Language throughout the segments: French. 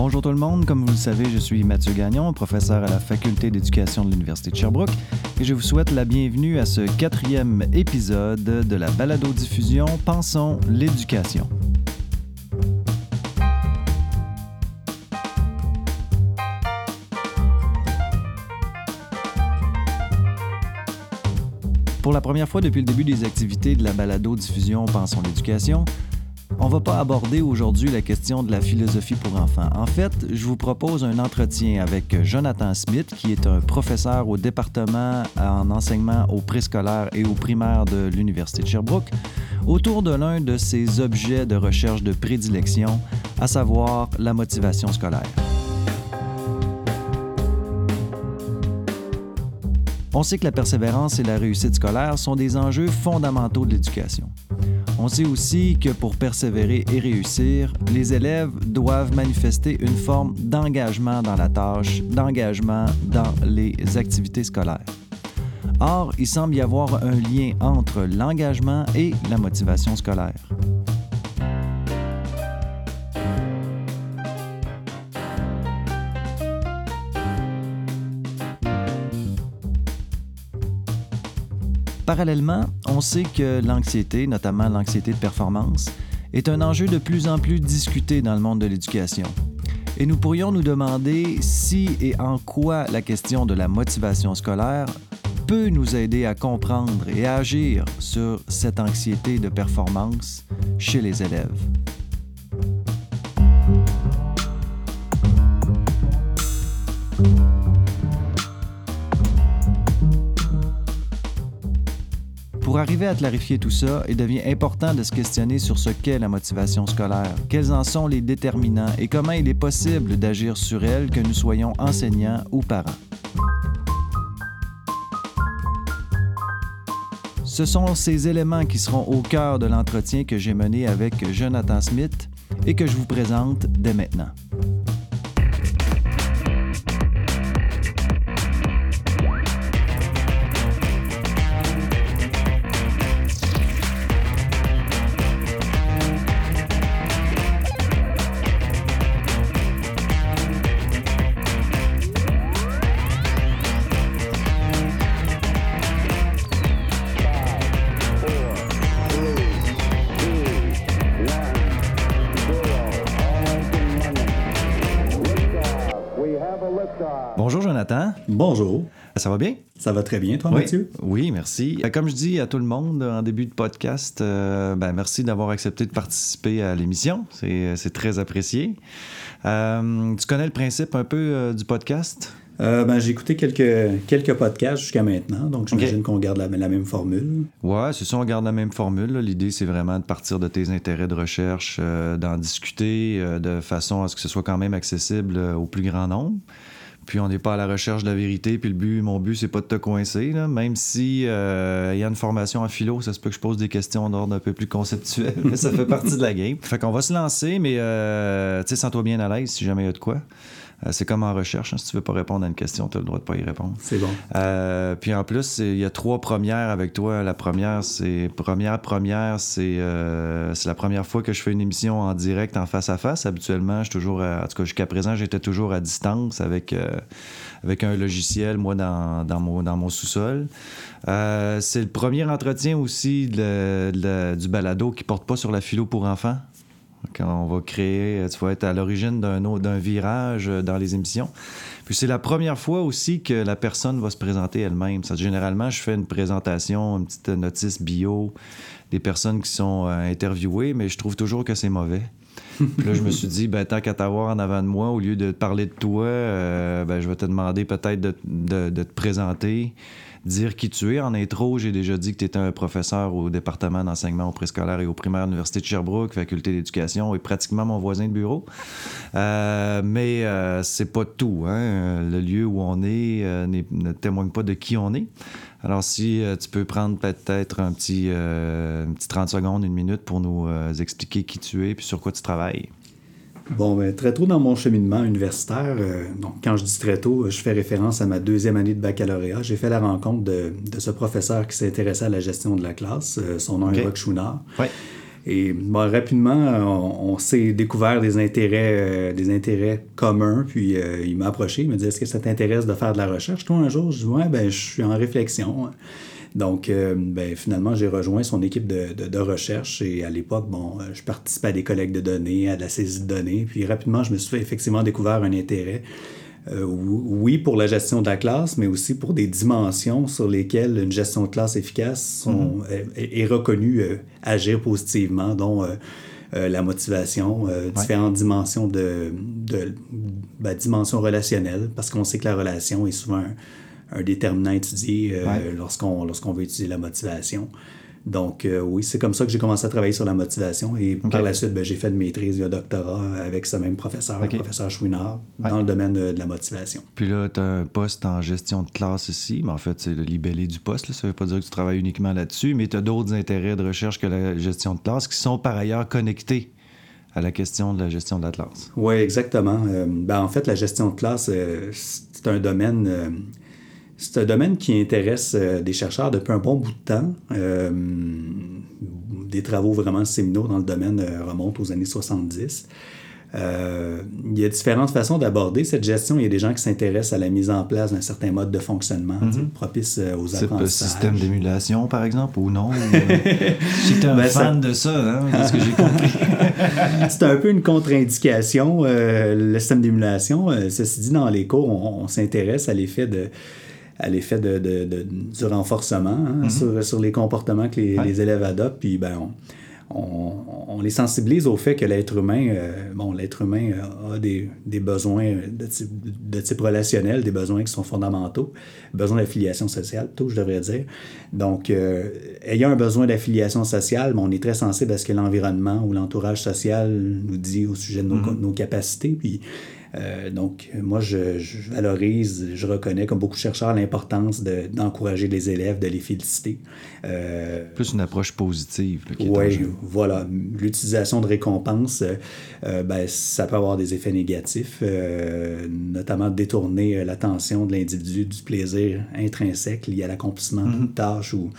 Bonjour tout le monde, comme vous le savez, je suis Mathieu Gagnon, professeur à la Faculté d'éducation de l'Université de Sherbrooke, et je vous souhaite la bienvenue à ce quatrième épisode de la balado-diffusion Pensons l'éducation. Pour la première fois depuis le début des activités de la balado-diffusion Pensons l'éducation, on va pas aborder aujourd'hui la question de la philosophie pour enfants. En fait, je vous propose un entretien avec Jonathan Smith, qui est un professeur au département en enseignement au préscolaire et au primaire de l'Université de Sherbrooke, autour de l'un de ses objets de recherche de prédilection, à savoir la motivation scolaire. On sait que la persévérance et la réussite scolaire sont des enjeux fondamentaux de l'éducation. On sait aussi que pour persévérer et réussir, les élèves doivent manifester une forme d'engagement dans la tâche, d'engagement dans les activités scolaires. Or, il semble y avoir un lien entre l'engagement et la motivation scolaire. Parallèlement, on sait que l'anxiété, notamment l'anxiété de performance, est un enjeu de plus en plus discuté dans le monde de l'éducation. Et nous pourrions nous demander si et en quoi la question de la motivation scolaire peut nous aider à comprendre et à agir sur cette anxiété de performance chez les élèves. Pour arriver à clarifier tout ça, il devient important de se questionner sur ce qu'est la motivation scolaire, quels en sont les déterminants et comment il est possible d'agir sur elle que nous soyons enseignants ou parents? Ce sont ces éléments qui seront au cœur de l'entretien que j'ai mené avec Jonathan Smith et que je vous présente dès maintenant. Ça va bien? Ça va très bien, toi, oui. Mathieu? Oui, merci. Comme je dis à tout le monde en début de podcast, euh, ben, merci d'avoir accepté de participer à l'émission. C'est très apprécié. Euh, tu connais le principe un peu euh, du podcast? Euh, ben, j'ai écouté quelques, quelques podcasts jusqu'à maintenant, donc j'imagine okay. qu'on garde la, la, même formule. Ouais, c'est ça, on garde la même formule. L'idée, c'est vraiment de partir de tes intérêts de recherche, euh, d'en discuter euh, de façon à ce que ce soit quand même accessible au plus grand nombre. Puis on n'est pas à la recherche de la vérité. Puis le but, mon but, c'est pas de te coincer. Même si euh, il y a une formation en philo, ça se peut que je pose des questions d'ordre un peu plus conceptuel. mais ça fait partie de la game. Fait qu'on va se lancer, mais euh, tu sais, sens-toi bien à l'aise si jamais il y a de quoi. Euh, c'est comme en recherche. Hein, si tu veux pas répondre à une question, tu as le droit de pas y répondre. C'est bon. Euh, puis en plus, il y a trois premières avec toi. La première, c'est première première, c'est euh, c'est la première fois que je fais une émission en direct, en face à face. Habituellement, je toujours, à, en tout cas jusqu'à présent, j'étais toujours à distance avec avec un logiciel, moi dans, dans mon dans mon sous-sol. Euh, c'est le premier entretien aussi de, de, du balado qui porte pas sur la philo pour enfants. Quand on va créer, tu vas être à l'origine d'un virage dans les émissions. Puis c'est la première fois aussi que la personne va se présenter elle-même. Généralement, je fais une présentation, une petite notice bio des personnes qui sont euh, interviewées, mais je trouve toujours que c'est mauvais. Puis là, je me suis dit, ben, tant qu'à t'avoir en avant de moi, au lieu de parler de toi, euh, ben, je vais te demander peut-être de te présenter dire qui tu es. En intro, j'ai déjà dit que tu étais un professeur au département d'enseignement au préscolaire et au primaire de l'Université de Sherbrooke, faculté d'éducation, et pratiquement mon voisin de bureau. Euh, mais euh, c'est pas tout. Hein? Le lieu où on est euh, ne témoigne pas de qui on est. Alors, si tu peux prendre peut-être un petit, euh, un petit 30 secondes, une minute pour nous expliquer qui tu es et sur quoi tu travailles. Bon, ben, très tôt dans mon cheminement universitaire, euh, donc quand je dis très tôt, je fais référence à ma deuxième année de baccalauréat. J'ai fait la rencontre de, de ce professeur qui s'intéressait à la gestion de la classe. Euh, son nom est Roch Chouinard. Ouais. Et rapidement, on, s'est découvert des intérêts, des intérêts communs. Puis il m'a approché, il m'a dit Est-ce que ça t'intéresse de faire de la recherche Toi, un jour, je dis Ouais, ben, je suis en réflexion. Donc, ben, finalement, j'ai rejoint son équipe de, de, recherche et à l'époque, bon, je participais à des collectes de données, à de la saisie de données. Puis rapidement, je me suis effectivement découvert un intérêt euh, oui, pour la gestion de la classe, mais aussi pour des dimensions sur lesquelles une gestion de classe efficace sont, mhm. est, reconnue euh, agir positivement, dont euh, la motivation, différentes dimensions de, de ben, dimensions relationnelles, parce qu'on sait que la relation est souvent un, déterminant étudié lorsqu'on lorsqu'on veut étudier la motivation. Donc, euh, oui, c'est comme ça que j'ai commencé à travailler sur la motivation. Et par la suite, ben, j'ai fait une maîtrise et un doctorat avec ce même professeur, le professeur Chouinard, dans le domaine de, la motivation. Puis là, tu as un poste en gestion de classe ici, mais en fait, c'est le libellé du poste. Ça ne veut pas dire que tu travailles uniquement là-dessus, mais tu as d'autres intérêts de recherche que la gestion de classe qui sont par ailleurs connectés à la question de la gestion de la classe. Oui, exactement. Euh, ben, en fait, la gestion de classe, euh, c'est un domaine c'est un domaine qui intéresse euh, des chercheurs depuis un bon bout de temps. Euh, des travaux vraiment séminaux dans le domaine euh, remontent aux années 70. il y a différentes façons d'aborder cette gestion. Il y a des gens qui s'intéressent à la mise en place d'un certain mode de fonctionnement mm-hmm. propice aux apprentissages. système d'émulation, par exemple, ou non? J'étais un ben, fan de ça, hein, ce que j'ai compris. C'est un peu une contre-indication, le système d'émulation. ceci dit, dans les cours, on s'intéresse à l'effet de à l'effet de, de, du renforcement hein, mhm. sur, sur, les comportements que les, les élèves adoptent. Puis ben, on, on, les sensibilise au fait que l'être humain, euh, bon, l'être humain a des, des besoins de type, de type, relationnel, des besoins qui sont fondamentaux, besoin d'affiliation sociale, tout, je devrais dire. Donc, euh, ayant un besoin d'affiliation sociale, on est très sensible à ce que l'environnement ou l'entourage social nous dit au sujet de nos, mhm. nos capacités. Puis, euh, donc, moi, je, valorise, je reconnais, comme beaucoup de chercheurs, l'importance d'encourager les élèves, de les féliciter. Euh, Plus une approche positive. Oui, voilà. L'utilisation de récompenses, euh, ben, ça peut avoir des effets négatifs, notamment détourner l'attention de l'individu du plaisir intrinsèque lié à l'accomplissement d'une mm-hmm. tâche ou,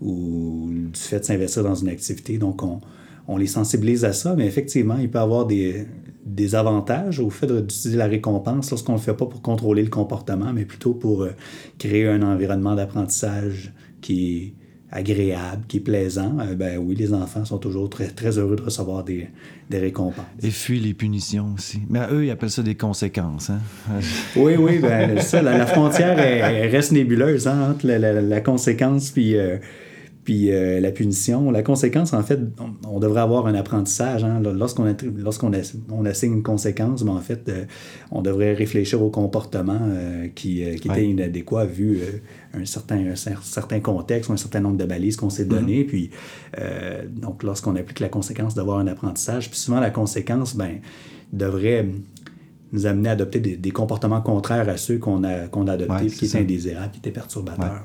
ou du fait de s'investir dans une activité. Donc, on, on les sensibilise à ça, mais effectivement, il peut y avoir des, des avantages au fait d'utiliser la récompense lorsqu'on ne le fait pas pour contrôler le comportement, mais plutôt pour euh, créer un environnement d'apprentissage qui est agréable, qui est plaisant, euh, ben oui, les enfants sont toujours très, très heureux de recevoir des, des récompenses. Et fuient les punitions aussi. Mais eux, ils appellent ça des conséquences. Hein? oui, oui, ben, ça, la, frontière reste nébuleuse hein, entre la, conséquence puis... Euh, puis euh, la punition, la conséquence, en fait, on, devrait avoir un apprentissage. Hein. Lorsqu'on lorsqu'on on assigne une conséquence, mais en fait, euh, on devrait réfléchir au comportement euh, qui, qui était inadéquat vu un, certain, un certain contexte ou un certain nombre de balises qu'on s'est donné. Mm-hmm. Puis, donc, lorsqu'on applique la conséquence d'avoir un apprentissage, puis souvent la conséquence, ben, devrait nous amener à adopter des, comportements contraires à ceux qu'on a, qu'on a adoptés, qui étaient indésirables, qui étaient perturbateurs.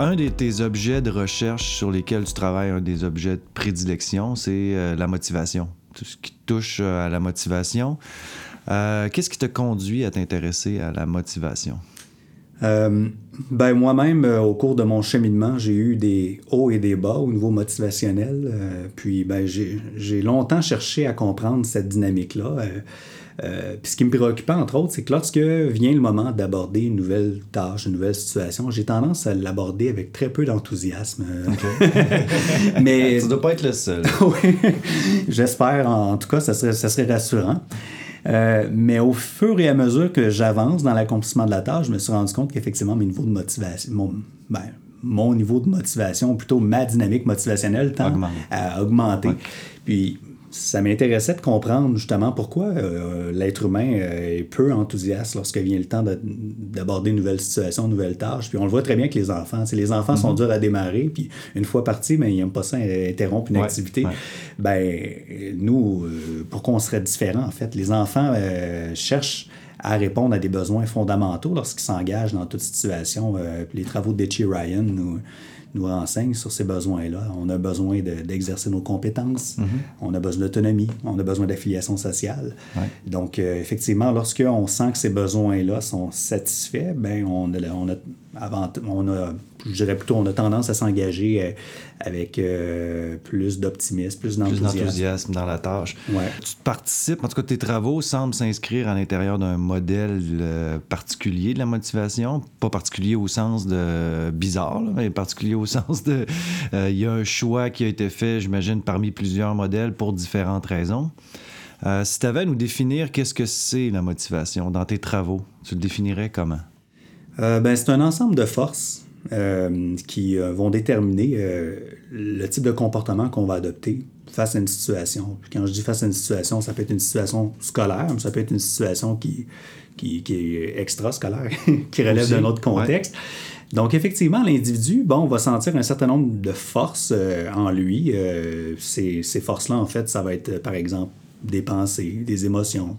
Un de tes objets de recherche sur lesquels tu travailles, un des objets de prédilection, c'est euh, la motivation. Tout ce qui touche euh, à la motivation. Euh, qu'est-ce qui te conduit à t'intéresser à la motivation? ben moi-même, au cours de mon cheminement, j'ai eu des hauts et des bas au niveau motivationnel. puis ben, j'ai longtemps cherché à comprendre cette dynamique-là. Euh, puis ce qui me préoccupait, entre autres, c'est que lorsque vient le moment d'aborder une nouvelle tâche, une nouvelle situation, j'ai tendance à l'aborder avec très peu d'enthousiasme. Mais... tu dois pas être le seul. oui, j'espère. En tout cas, ça serait, ça serait rassurant. Euh, mais au fur et à mesure que j'avance dans l'accomplissement de la tâche, je me suis rendu compte qu'effectivement, mon niveau de motivation, mon, ben, mon niveau de motivation, plutôt ma dynamique motivationnelle, tend à augmenter. Puis ça m'intéressait de comprendre justement pourquoi euh, l'être humain euh, est peu enthousiaste lorsque vient le temps d'aborder une nouvelle situation, une nouvelle tâche. Puis on le voit très bien avec les enfants. les enfants sont mhm. durs à démarrer, puis une fois partis, mais ben, ils n'aiment pas ça interrompre une activité. Ben, nous, euh, pourquoi on serait différent en fait? Les enfants cherchent à répondre à des besoins fondamentaux lorsqu'ils s'engagent dans toute situation. les travaux de Ryan nous nous renseigne sur ces besoins-là. On a besoin d'exercer nos compétences, mm-hmm. on a besoin d'autonomie, on a besoin d'affiliation sociale. Donc, euh, effectivement, lorsqu'on sent que ces besoins-là sont satisfaits, ben on, on, a, avant, on a je dirais plutôt, on a tendance à s'engager euh, avec euh, plus d'optimisme, plus d'enthousiasme. dans la tâche. Tu participes, en tout cas, tes travaux semblent s'inscrire à l'intérieur d'un modèle euh, particulier de la motivation. Pas particulier au sens de bizarre, mais particulier au sens de. Il y a un choix qui a été fait, j'imagine, parmi plusieurs modèles pour différentes raisons. si tu avais à nous définir qu'est-ce que c'est la motivation dans tes travaux, tu le définirais comment? ben, c'est un ensemble de forces euh, qui euh, vont déterminer euh, le type de comportement qu'on va adopter face à une situation. quand je dis face à une situation, ça peut être une situation scolaire, mais ça peut être une situation qui, qui, est extra-scolaire, qui relève d'un autre contexte. Donc, effectivement, l'individu, bon, va sentir un certain nombre de forces en lui. ces, ces forces-là, en fait, ça va être, par exemple, des pensées, des émotions,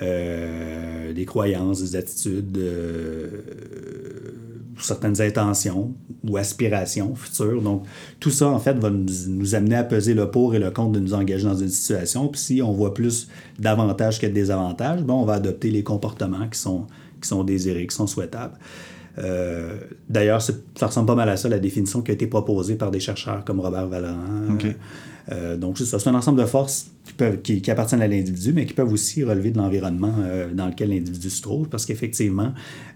des croyances, des attitudes, certaines intentions ou aspirations futures. Donc, tout ça, en fait, va nous, amener à peser le pour et le contre de nous engager dans une situation. Puis si on voit plus d'avantages que de désavantages, bon, on va adopter les comportements qui sont, qui sont désirés, qui sont souhaitables. Euh, d'ailleurs, ça ressemble pas mal à ça, la définition qui a été proposée par des chercheurs comme Robert Valorant. Euh, donc, c'est ça. C'est un ensemble de forces qui, peuvent, qui, appartiennent à l'individu, mais qui peuvent aussi relever de l'environnement euh, dans lequel l'individu se trouve, parce qu'effectivement,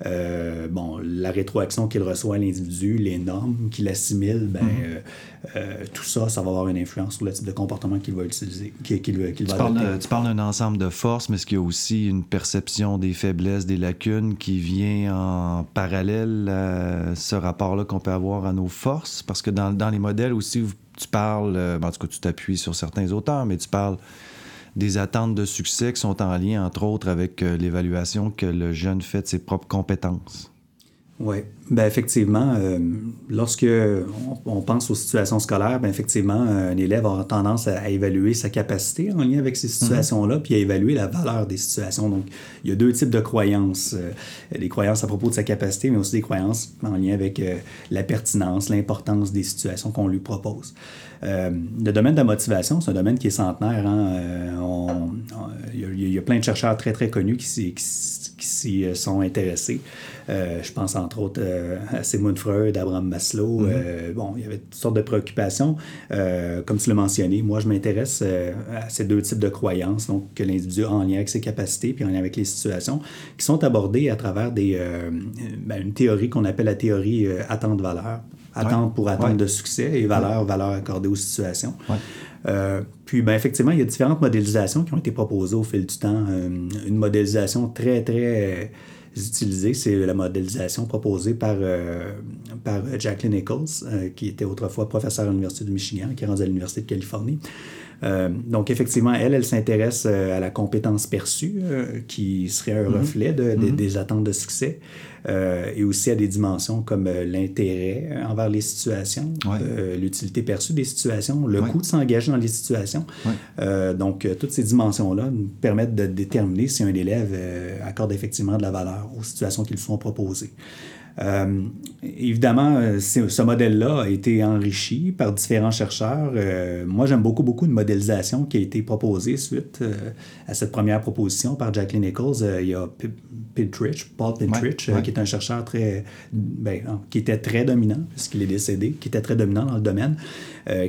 euh, bon, la rétroaction qu'il reçoit à l'individu, les normes qu'il assimile, ben, mhm. tout ça, ça va avoir une influence sur le type de comportement qu'il va utiliser, qu'il va tu parles, tu parles d'un ensemble de forces, mais est-ce qu'il y a aussi une perception des faiblesses, des lacunes qui vient en parallèle à ce rapport-là qu'on peut avoir à nos forces? Parce que dans, dans les modèles aussi, vous tu parles, euh, ben, en tout cas, tu t'appuies sur certains auteurs, mais tu parles des attentes de succès qui sont en lien, entre autres, avec euh, l'évaluation que le jeune fait de ses propres compétences. Oui, ben effectivement, euh, lorsque on, pense aux situations scolaires, ben effectivement, un élève a tendance à, évaluer sa capacité en lien avec ces situations-là, puis à évaluer la valeur des situations. Donc, il y a deux types de croyances. Euh, des croyances à propos de sa capacité, mais aussi des croyances en lien avec euh, la pertinence, l'importance des situations qu'on lui propose. le domaine de la motivation, c'est un domaine qui est centenaire. Hein? il, y a, plein de chercheurs très, très connus qui, qui s'y sont intéressés. Euh, je pense entre autres euh, à Sigmund Freud, Abraham Maslow. Mhm. Euh, bon, il y avait toutes sortes de préoccupations. comme tu l'as mentionné, moi, je m'intéresse à ces deux types de croyances, donc que l'individu a en lien avec ses capacités puis en lien avec les situations, qui sont abordées à travers des, ben, une théorie qu'on appelle la théorie attente-valeur. Attente pour attente de succès et valeur, valeur accordée aux situations. Puis, ben, effectivement, il y a différentes modélisations qui ont été proposées au fil du temps. une modélisation très, très utiliser, c'est la modélisation proposée par, euh, par Jacqueline Nichols, euh, qui était autrefois professeur à l'Université de Michigan, qui est rendue à l'Université de Californie. Euh, donc, effectivement, elle, elle s'intéresse à la compétence perçue, qui serait un mm-hmm. reflet de, mm-hmm. des attentes de succès. Euh, et aussi à des dimensions comme euh, l'intérêt envers les situations, euh, l'utilité perçue des situations, le coût de s'engager dans les situations. donc, toutes ces dimensions-là nous permettent de déterminer si un élève accorde effectivement de la valeur aux situations qui lui sont proposées. Euh, évidemment, euh, ce modèle-là a été enrichi par différents chercheurs. Euh, moi, j'aime beaucoup, beaucoup de modélisation qui a été proposée suite à cette première proposition par Jacqueline Nichols. il y a Pintrich, Paul Pintrich, qui est un chercheur très, ben, qui était très dominant, puisqu'il est décédé, qui était très dominant dans le domaine,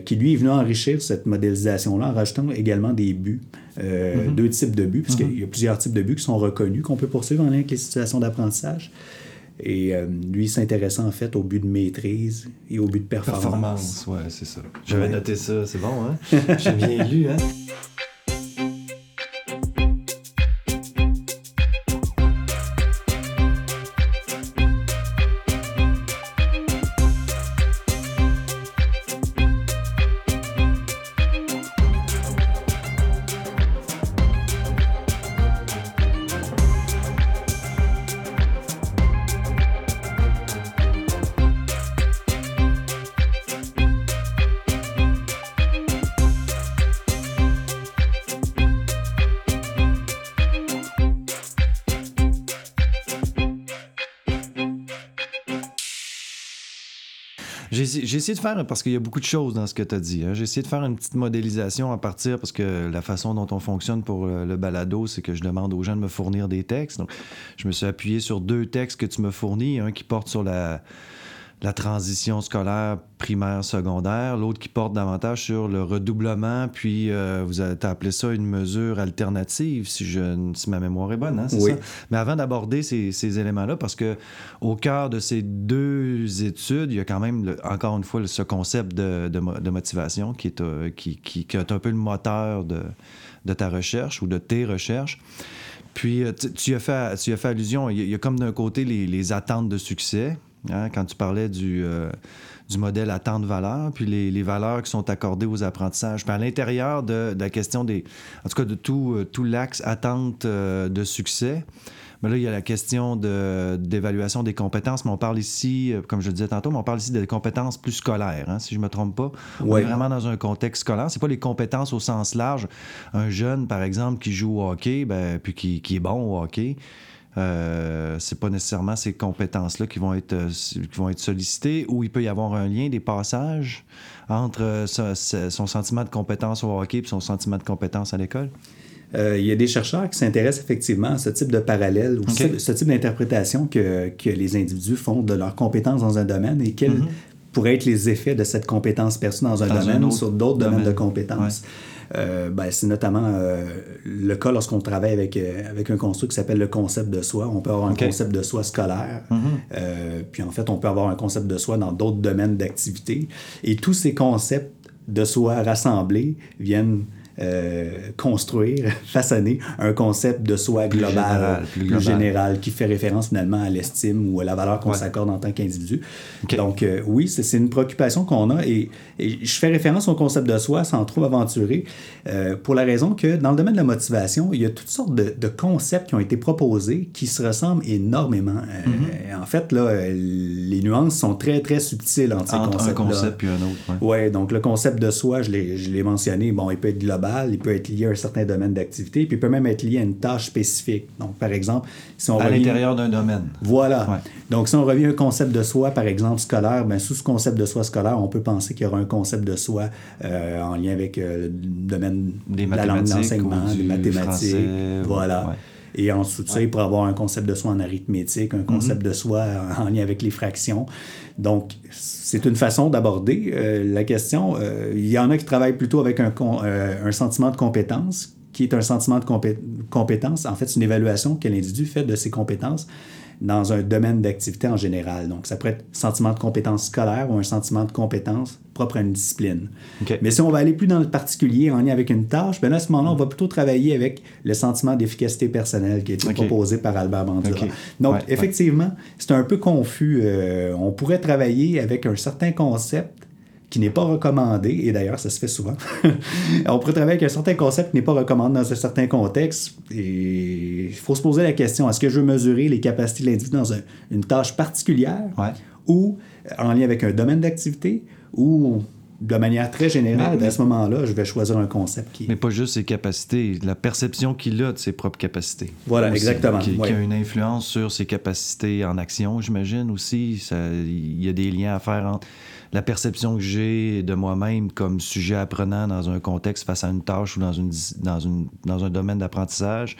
qui lui est venu enrichir cette modélisation-là en rajoutant également des buts. Mm-hmm. Deux types de buts, puisqu'il mm-hmm. y a plusieurs types de buts qui sont reconnus, qu'on peut poursuivre en lien avec les situations d'apprentissage. Et euh, lui s'intéressant en fait au but de maîtrise et au but de performance. Performance, ouais, c'est ça. J'avais noté ça, c'est bon, hein? J'ai bien lu, hein? J'ai essayé de faire, parce qu'il y a beaucoup de choses dans ce que tu as dit, hein. j'ai essayé de faire une petite modélisation à partir, parce que la façon dont on fonctionne pour le, balado, c'est que je demande aux gens de me fournir des textes. Donc, je me suis appuyé sur deux textes que tu me fournis, un qui porte sur la la transition scolaire primaire, secondaire, l'autre qui porte davantage sur le redoublement, puis euh, vous avez appelé ça une mesure alternative, si, je, si ma mémoire est bonne, hein, c'est ça? Mais avant d'aborder ces, éléments-là, parce que au cœur de ces deux études, il y a quand même, encore une fois, ce concept de, motivation qui est, euh, qui, qui, est un peu le moteur de, de ta recherche ou de tes recherches. Puis, euh, tu, as fait, tu as fait allusion, il y a, comme d'un côté les, les attentes de succès, Hein, quand tu parlais du, euh, du modèle attente-valeur, puis les, valeurs qui sont accordées aux apprentissages. Puis à l'intérieur de, la question des. En tout cas, de tout, euh, tout l'axe attente euh, de succès. Mais là, il y a la question d'évaluation des compétences, mais on parle ici, comme je le disais tantôt, mais on parle ici des compétences plus scolaires, hein, si je ne me trompe pas. On est vraiment dans un contexte scolaire. C'est pas les compétences au sens large. Un jeune, par exemple, qui joue au hockey, ben, puis qui, qui est bon au hockey, euh, c'est pas nécessairement ces compétences-là qui vont être euh, qui vont être sollicitées ou il peut y avoir un lien, des passages entre euh, son, sentiment de compétence au hockey et son sentiment de compétence à l'école? il y a des chercheurs qui s'intéressent effectivement à ce type de parallèle ou ce, type d'interprétation que, que, les individus font de leurs compétences dans un domaine et quels mm-hmm. pourraient être les effets de cette compétence perçue dans un domaine ou sur d'autres domaines de compétences. Euh, ben, c'est notamment euh, le cas lorsqu'on travaille avec, euh, avec un construit qui s'appelle le concept de soi. On peut avoir un concept de soi scolaire, mm-hmm. puis en fait, on peut avoir un concept de soi dans d'autres domaines d'activité. Et tous ces concepts de soi rassemblés viennent euh, construire, façonner un concept de soi global, plus, général, qui fait référence finalement à l'estime ou à la valeur qu'on s'accorde en tant qu'individu. Donc euh, oui, c'est une préoccupation qu'on a et, je fais référence au concept de soi sans trop aventurer euh, pour la raison que dans le domaine de la motivation, il y a toutes sortes de, concepts qui ont été proposés qui se ressemblent énormément. Mm-hmm. En fait, là, les nuances sont très, très subtiles entre, entre ces concepts. un concept puis un autre. Oui, ouais, donc le concept de soi, je l'ai mentionné, bon, il peut être global il peut être lié à un certain domaine d'activité, puis il peut même être lié à une tâche spécifique. Donc, par exemple, si on À l'intérieur d'un domaine. Voilà. Donc, si on revient à un concept de soi, par exemple, scolaire, bien, sous ce concept de soi scolaire, on peut penser qu'il y aura un concept de soi euh, en lien avec euh, le domaine des de la langue d'enseignement, des mathématiques. voilà. Et en ça, il pourrait avoir un concept de soi en arithmétique, un concept de soi en lien avec les fractions. Donc, c'est une façon d'aborder euh, la question. Euh, il y en a qui travaillent plutôt avec un, euh, un sentiment de compétence, qui est un sentiment de compétence. En fait, c'est une évaluation que l'individu fait de ses compétences dans un domaine d'activité en général. Donc, ça pourrait être sentiment de compétence scolaire ou un sentiment de compétence propre à une discipline. Mais si on va aller plus dans le particulier en lien avec une tâche, ben à ce moment-là, on va plutôt travailler avec le sentiment d'efficacité personnelle qui a été proposé par Albert Bandura. Donc, effectivement, c'est un peu confus. Euh, on pourrait travailler avec un certain concept qui n'est pas recommandé, et d'ailleurs, ça se fait souvent. on pourrait travailler avec un certain concept qui n'est pas recommandé dans un certain contexte, et il faut se poser la question, est-ce que je veux mesurer les capacités de l'individu dans une tâche particulière, ou en lien avec un domaine d'activité, ou de manière très générale, à ce moment-là, je vais choisir un concept qui... Mais pas juste ses capacités, la perception qu'il a de ses propres capacités. Voilà, exactement. Qui, a une influence sur ses capacités en action, j'imagine aussi. Il y a des liens à faire entre la perception que j'ai de moi-même comme sujet apprenant dans un contexte face à une tâche ou dans, une, dans, une, dans un domaine d'apprentissage,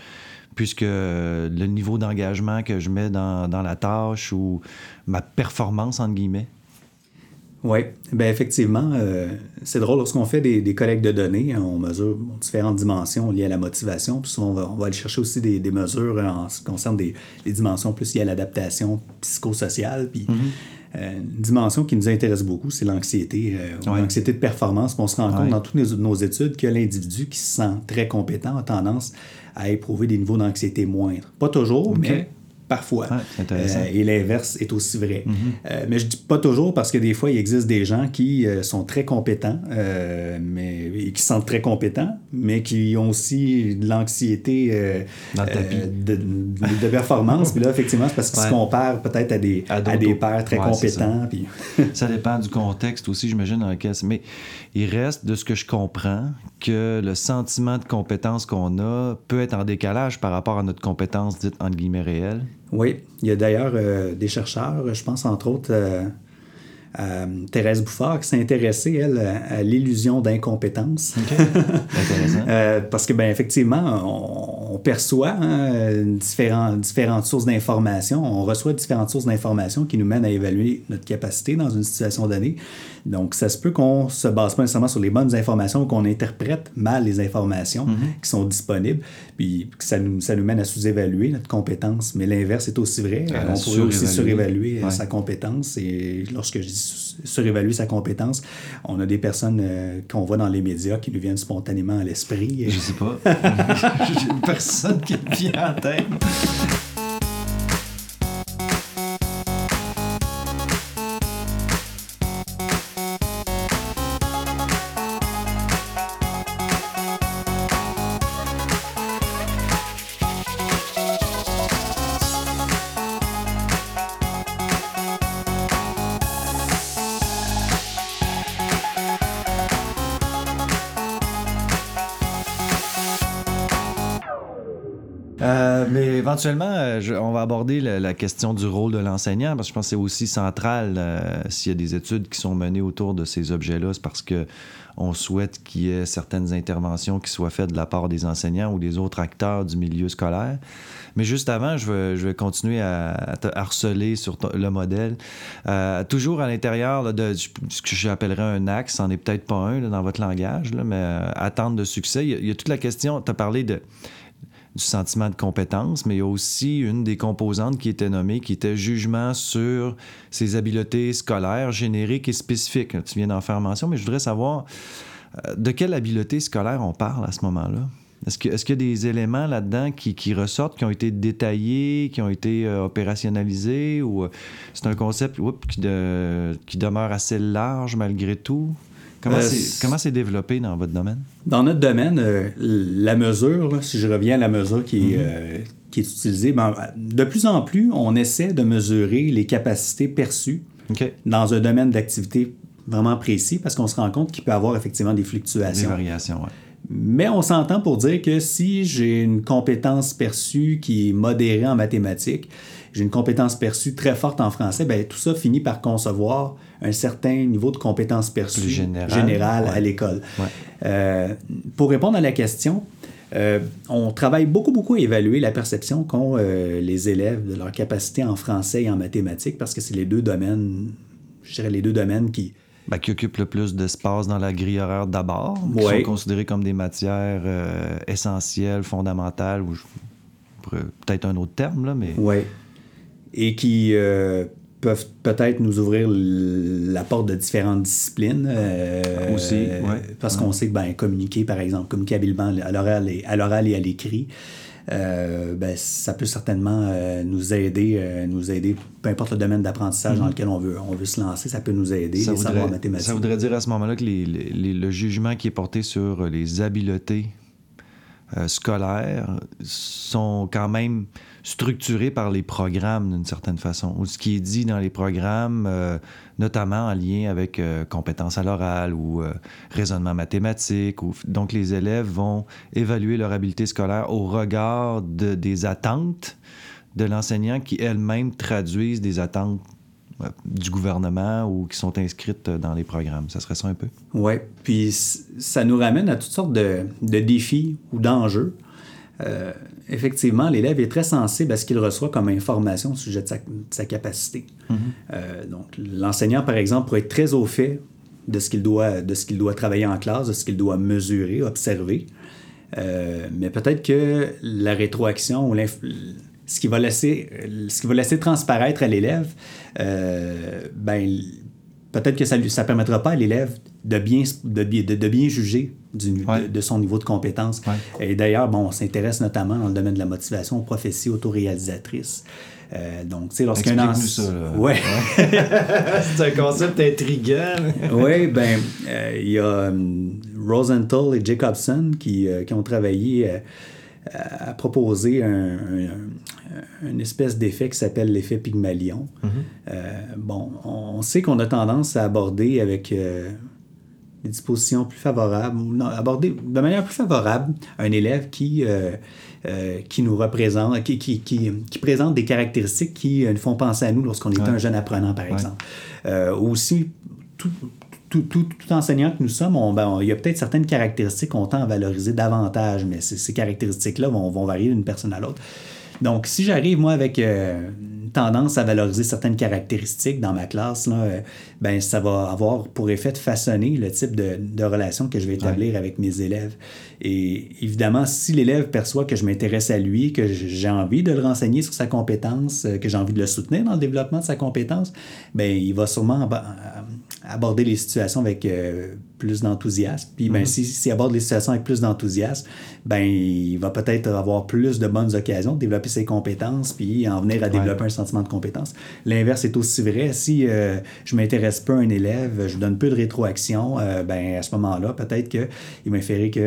puisque le niveau d'engagement que je mets dans, dans, la tâche ou ma performance, entre guillemets. Oui, bien effectivement, euh, c'est drôle, lorsqu'on fait des, des, collectes de données, on mesure différentes dimensions liées à la motivation, puis souvent on va, on va aller chercher aussi des, des, mesures en ce qui concerne des, dimensions plus liées à l'adaptation psychosociale, puis mm-hmm. Une dimension qui nous intéresse beaucoup, c'est l'anxiété, euh, l'anxiété de performance. on se rend compte dans toutes nos, études que l'individu qui se sent très compétent a tendance à éprouver des niveaux d'anxiété moindres. Pas toujours, mais parfois. Euh, et l'inverse est aussi vrai. Mhm. Euh, mais je dis pas toujours parce que des fois, il existe des gens qui euh, sont très compétents, mais qui sont très compétents, mais qui ont aussi de l'anxiété de, de, performance. puis là, effectivement, c'est parce qu'ils se comparent peut-être à des, à, des pairs très compétents. Puis... ça dépend du contexte aussi, j'imagine, dans lequel. Mais il reste, de ce que je comprends, que le sentiment de compétence qu'on a peut être en décalage par rapport à notre compétence dite entre guillemets réelle. Oui, il y a d'ailleurs euh, des chercheurs, je pense entre autres euh, à Thérèse Bouffard, qui s'est intéressée, elle, à, l'illusion d'incompétence. euh, parce que, ben, effectivement, on, perçoit hein, différentes, différentes sources d'informations, on reçoit différentes sources d'informations qui nous mènent à évaluer notre capacité dans une situation donnée. Donc, ça se peut qu'on se base pas nécessairement sur les bonnes informations, qu'on interprète mal les informations mm-hmm. qui sont disponibles, puis que ça nous, ça nous mène à sous-évaluer notre compétence. Mais l'inverse est aussi vrai. on pourrait aussi surévaluer sa compétence. Et lorsque je dis surévaluer sa compétence. On a des personnes euh, qu'on voit dans les médias qui nous viennent spontanément à l'esprit. Je sais pas. J'ai une personne qui me vient en tête. Éventuellement, euh, on va aborder la, question du rôle de l'enseignant parce que je pense que c'est aussi central euh, s'il y a des études qui sont menées autour de ces objets-là, c'est parce que on souhaite qu'il y ait certaines interventions qui soient faites de la part des enseignants ou des autres acteurs du milieu scolaire. Mais juste avant, je vais, continuer à, te harceler sur le modèle. Euh, toujours à l'intérieur de ce que j'appellerais un axe, c'en est peut-être pas un dans votre langage, mais attente de succès. Il y, a, il y a toute la question, tu as parlé de du sentiment de compétence, mais il y a aussi une des composantes qui était nommée, qui était jugement sur ses habiletés scolaires génériques et spécifiques. Tu viens d'en faire mention, mais je voudrais savoir euh, de quelle habileté scolaire on parle à ce moment-là? Est-ce qu'il est y a des éléments là-dedans qui, qui, ressortent, qui ont été détaillés, qui ont été euh, opérationnalisés, ou euh, c'est un concept qui, qui demeure assez large malgré tout? Euh, comment c'est développé dans votre domaine? Dans notre domaine, euh, la mesure, si je reviens à la mesure qui, est, mhm. euh, qui est utilisée, ben, de plus en plus, on essaie de mesurer les capacités perçues dans un domaine d'activité vraiment précis parce qu'on se rend compte qu'il peut y avoir effectivement des fluctuations. Des variations, oui. Mais on s'entend pour dire que si j'ai une compétence perçue qui est modérée en mathématiques, j'ai une compétence perçue très forte en français, ben, tout ça finit par concevoir un certain niveau de compétence perçue générale à l'école. Euh, pour répondre à la question, euh, on travaille beaucoup, beaucoup à évaluer la perception qu'ont euh, les élèves de leur capacité en français et en mathématiques parce que c'est les deux domaines, je dirais les deux domaines qui, ben, qui occupent le plus d'espace dans la grille horaire d'abord, qui sont considérées comme des matières essentielles, fondamentales, ou peut-être un autre terme, là, mais... Oui. Et qui peuvent peut-être nous ouvrir la porte de différentes disciplines. Euh, Aussi, Parce qu'on sait que ben, communiquer, par exemple, communiquer habilement à l'oral et, à l'oral et à l'écrit, euh, ben, ça peut certainement euh, nous aider, nous aider, peu importe le domaine d'apprentissage dans mm-hmm. lequel on veut, on veut se lancer, ça peut nous aider, ça les mathématiques. Ça voudrait dire à ce moment-là que le jugement qui est porté sur les habiletés scolaires sont quand même structuré par les programmes d'une certaine façon, ou ce qui est dit dans les programmes, euh, notamment en lien avec euh, compétences à l'oral ou euh, raisonnement mathématique. Ou, donc, les élèves vont évaluer leur habileté scolaire au regard de, des attentes de l'enseignant qui elles-mêmes traduisent des attentes du gouvernement ou qui sont inscrites dans les programmes. Ça serait ça un peu? Oui, puis ça nous ramène à toutes sortes de, de défis ou d'enjeux. Euh, effectivement, l'élève est très sensible à ce qu'il reçoit comme information au sujet de sa, capacité. Mm-hmm. Euh, donc, l'enseignant, par exemple, pourrait être très au fait de ce qu'il doit, de ce qu'il doit travailler en classe, de ce qu'il doit mesurer, observer. Euh, mais peut-être que la rétroaction ou ce qui va laisser, ce qui va laisser transparaître à l'élève, ben, peut-être que ça ne permettra pas à l'élève de bien, de, de, bien juger du, de, son niveau de compétence. Et d'ailleurs, bon, on s'intéresse notamment dans le domaine de la motivation aux prophéties autoréalisatrices. Euh, donc, tu sais, lorsqu'un. Ouais. C'est un concept intriguant. oui, ben, euh, il y a um, Rosenthal et Jacobson qui, euh, qui ont travaillé euh, à proposer un, une espèce d'effet qui s'appelle l'effet Pygmalion. Mm-hmm. bon, on sait qu'on a tendance à aborder avec des dispositions plus favorables, non, aborder de manière plus favorable un élève qui, euh, euh, qui nous représente, qui, qui, qui, qui, présente des caractéristiques qui nous font penser à nous lorsqu'on est un jeune apprenant, par exemple. aussi, tout, tout, tout, tout, enseignant que nous sommes, on, ben, il y a peut-être certaines caractéristiques qu'on tend à valoriser davantage, mais ces, caractéristiques-là vont, vont, varier d'une personne à l'autre. Donc, si j'arrive, moi, avec euh, une tendance à valoriser certaines caractéristiques dans ma classe, là, euh, ben, ça va avoir pour effet de façonner le type de, de relation que je vais établir avec mes élèves. Et évidemment, si l'élève perçoit que je m'intéresse à lui, que j'ai envie de le renseigner sur sa compétence, euh, que j'ai envie de le soutenir dans le développement de sa compétence, ben, il va sûrement aborder les situations avec euh, plus d'enthousiasme. Puis ben, mm-hmm. s'il aborde les situations avec plus d'enthousiasme, ben, il va peut-être avoir plus de bonnes occasions de développer ses compétences, puis en venir à développer un sentiment de compétence. L'inverse est aussi vrai. Si euh, je m'intéresse peu à un élève, je donne peu de rétroaction, euh, ben, à ce moment-là, peut-être qu'il m'inférait que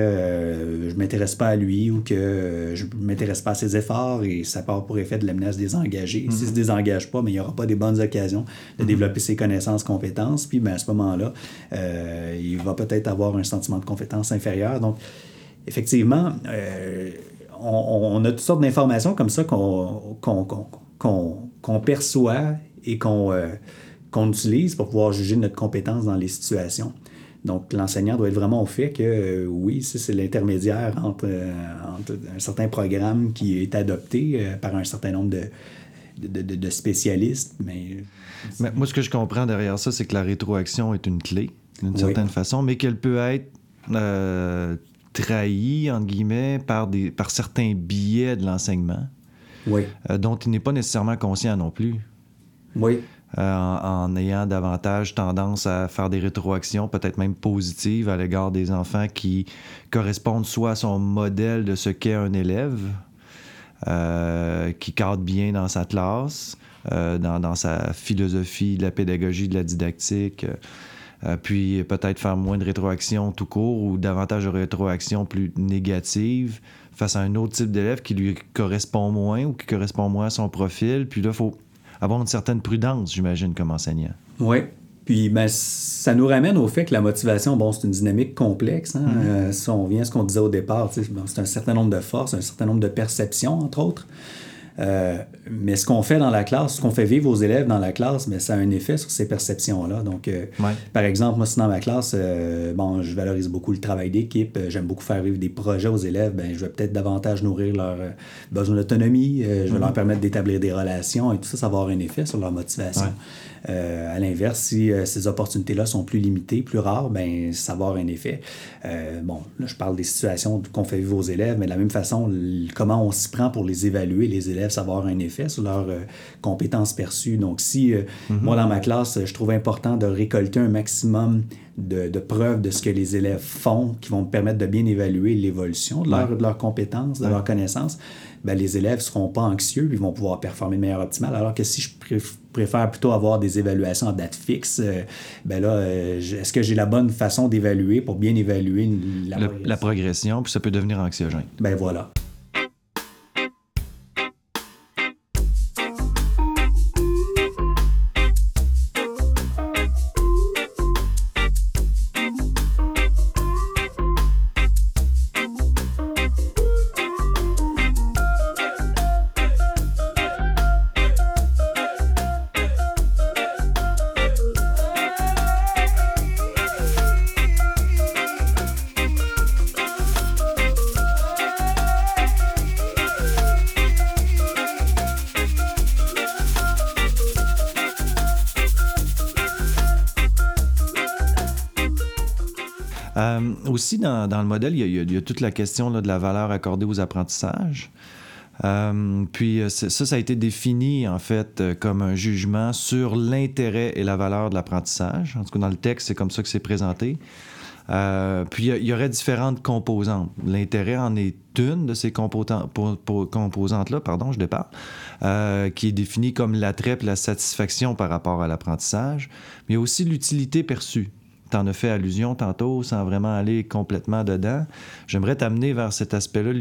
je ne m'intéresse pas à lui ou que je ne m'intéresse pas à ses efforts et ça part pour effet de l'amener à se désengager. S'il ne se désengage pas, mais il n'y aura pas des bonnes occasions de mm-hmm. développer ses connaissances, compétences, puis ben, à ce moment-là, euh, va peut-être avoir un sentiment de compétence inférieur. Donc, effectivement, euh, on, a toutes sortes d'informations comme ça qu'on perçoit et euh, qu'on utilise pour pouvoir juger notre compétence dans les situations. Donc, l'enseignant doit être vraiment au fait que oui, c'est l'intermédiaire entre, entre, un certain programme qui est adopté par un certain nombre de, spécialistes. Mais... moi, ce que je comprends derrière ça, c'est que la rétroaction est une clé, d'une certaine façon, mais qu'elle peut être euh, trahie, entre guillemets, par, des, par certains biais de l'enseignement, oui. Euh, dont il n'est pas nécessairement conscient non plus. Oui. Euh, en, ayant davantage tendance à faire des rétroactions, peut-être même positives à l'égard des enfants qui correspondent soit à son modèle de ce qu'est un élève, qui cadre bien dans sa classe, dans, dans, sa philosophie de la pédagogie, de la didactique. Euh, puis peut-être faire moins de rétroaction tout court ou davantage de rétroaction plus négative face à un autre type d'élève qui lui correspond moins ou qui correspond moins à son profil. Puis là, il faut avoir une certaine prudence, j'imagine, comme enseignant. Oui, puis ben, ça nous ramène au fait que la motivation, bon, c'est une dynamique complexe. Hein? Mm-hmm. Euh, si on revient à ce qu'on disait au départ, c'est un certain nombre de forces, un certain nombre de perceptions, entre autres. Euh, mais ce qu'on fait dans la classe, ce qu'on fait vivre aux élèves dans la classe, mais ça a un effet sur ces perceptions-là. Donc, euh, par exemple, moi, si dans ma classe, bon, je valorise beaucoup le travail d'équipe, j'aime beaucoup faire vivre des projets aux élèves, ben, je vais peut-être davantage nourrir leur besoin d'autonomie, je vais mm-hmm. leur permettre d'établir des relations et tout ça, ça va avoir un effet sur leur motivation. Euh, à l'inverse, si euh, ces opportunités-là sont plus limitées, plus rares, ben ça va avoir un effet. Euh, bon, là, je parle des situations qu'on fait vivre aux élèves, mais de la même façon, comment on s'y prend pour les évaluer, les élèves, ça va avoir un effet sur leurs compétences perçues. Donc, si mhm. moi, dans ma classe, je trouve important de récolter un maximum de, de, preuves de ce que les élèves font qui vont me permettre de bien évaluer l'évolution de, leur, de leurs compétences, de leurs connaissances, ben, les élèves ne seront pas anxieux, ils vont pouvoir performer de manière optimale. Alors que si je préfère plutôt avoir des évaluations à date fixe, euh, ben là, euh, est-ce que j'ai la bonne façon d'évaluer pour bien évaluer la, progression? la progression, puis ça peut devenir anxiogène. Ben voilà. Aussi, dans, le modèle, il y, a, toute la question de la valeur accordée aux apprentissages. Euh, puis euh, ça, ça a été défini en fait euh, comme un jugement sur l'intérêt et la valeur de l'apprentissage. En tout cas, dans le texte, c'est comme ça que c'est présenté. puis il y, aurait différentes composantes. L'intérêt en est une de ces composantes-là, pardon, je départ, qui est définie comme l'attrait et la satisfaction par rapport à l'apprentissage. Mais aussi l'utilité perçue tu en as fait allusion tantôt sans vraiment aller complètement dedans. J'aimerais t'amener vers cet aspect-là,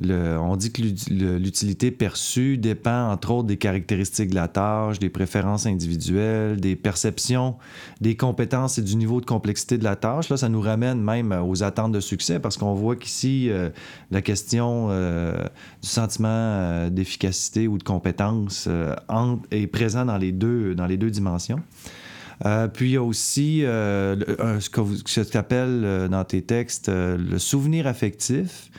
on dit que l'utilité perçue dépend entre autres des caractéristiques de la tâche, des préférences individuelles, des perceptions, des compétences et du niveau de complexité de la tâche. Là, ça nous ramène même aux attentes de succès parce qu'on voit qu'ici, euh, la question euh, du sentiment euh, d'efficacité ou de compétence est présent dans dans les deux dimensions. Puis il y a aussi ce que tu appelles dans tes textes le souvenir affectif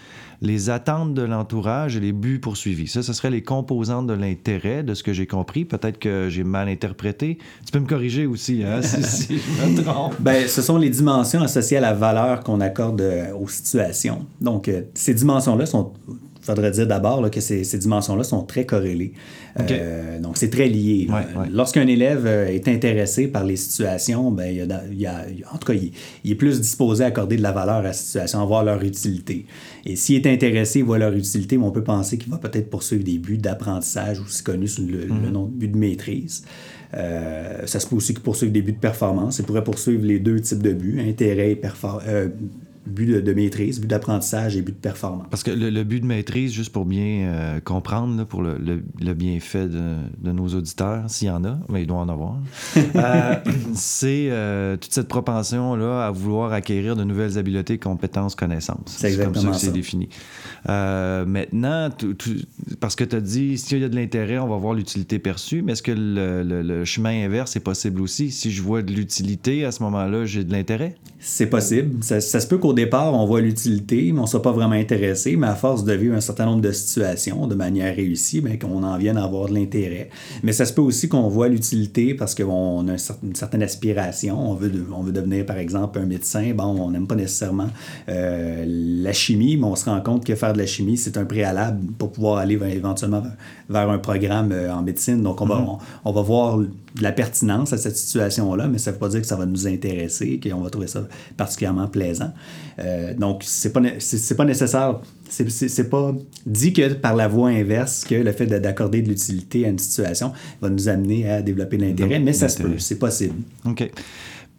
les attentes de l'entourage et les buts poursuivis. Ça, ce serait les composantes de l'intérêt, de ce que j'ai compris. Peut-être que j'ai mal interprété. Tu peux me corriger aussi, hein, si, je me trompe. Ben, ce sont les dimensions associées à la valeur qu'on accorde euh, aux situations. Donc, euh, ces dimensions-là sont faudrait dire d'abord que ces, dimensions-là sont très corrélées. Euh, donc, c'est très lié. Lorsqu'un élève euh, est intéressé par les situations, ben, il, y a, en tout cas, il, est plus disposé à accorder de la valeur à la situation, à voir leur utilité. Et s'il est intéressé, il voit leur utilité, on peut penser qu'il va peut-être poursuivre des buts d'apprentissage, aussi connus sous le, mhm. nom de but de maîtrise. Euh, ça se peut aussi qu'il poursuive des buts de performance. Il pourrait poursuivre les deux types de buts, intérêt et performance but de, maîtrise, but d'apprentissage et but de performance. Parce que le, but de maîtrise, juste pour bien euh, comprendre, pour le, bienfait de, nos auditeurs, s'il y en a, mais il doit en avoir, euh, c'est euh, toute cette propension-là à vouloir acquérir de nouvelles habiletés, compétences, connaissances. C'est comme ça que c'est défini. maintenant, parce que tu as dit, s'il y a de l'intérêt, on va voir l'utilité perçue, mais est-ce que le, chemin inverse est possible aussi? Si je vois de l'utilité, à ce moment-là, j'ai de l'intérêt? C'est possible. Ça, ça se peut qu'au départ, on voit l'utilité, mais on ne soit pas vraiment intéressé, mais à force de vivre un certain nombre de situations de manière réussie, bien, qu'on en vienne à avoir de l'intérêt. Mais ça se peut aussi qu'on voit l'utilité parce qu'on a une certaine aspiration. On veut, on veut devenir, par exemple, un médecin. Bon, on n'aime pas nécessairement euh, la chimie, mais on se rend compte que faire de la chimie, c'est un préalable pour pouvoir aller éventuellement vers un programme euh, en médecine. Donc, on, va, mm-hmm. on, va voir de la pertinence à cette situation-là, mais ça ne veut pas dire que ça va nous intéresser, qu'on va trouver ça particulièrement plaisant. Euh, donc, c'est pas, c'est, pas nécessaire. C'est, pas dit que par la voie inverse que le fait d'accorder de l'utilité à une situation va nous amener à développer de l'intérêt, mais ça se peut, c'est possible. OK.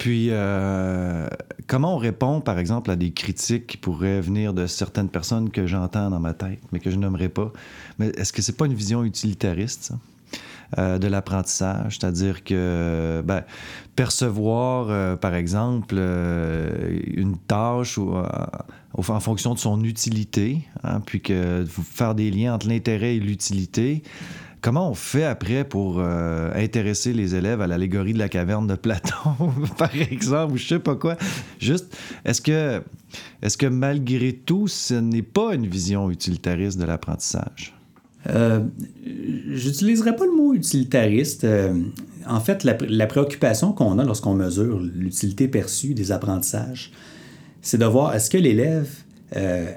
Puis, euh, comment on répond, par exemple, à des critiques qui pourraient venir de certaines personnes que j'entends dans ma tête, mais que je n'aimerais pas? Mais est-ce que c'est pas une vision utilitariste, ça? Euh, de l'apprentissage, c'est-à-dire que ben, percevoir, euh, par exemple, euh, une tâche ou, en fonction de son utilité, hein, puis que faire des liens entre l'intérêt et l'utilité. Comment on fait après pour intéresser les élèves à l'allégorie de la caverne de Platon, par exemple, ou je sais pas quoi? Juste, est-ce que, est-ce que malgré tout, ce n'est pas une vision utilitariste de l'apprentissage? Euh, J'utiliserai pas le mot utilitariste. Euh, en fait, la, préoccupation qu'on a lorsqu'on mesure l'utilité perçue des apprentissages, c'est de voir est-ce que l'élève euh,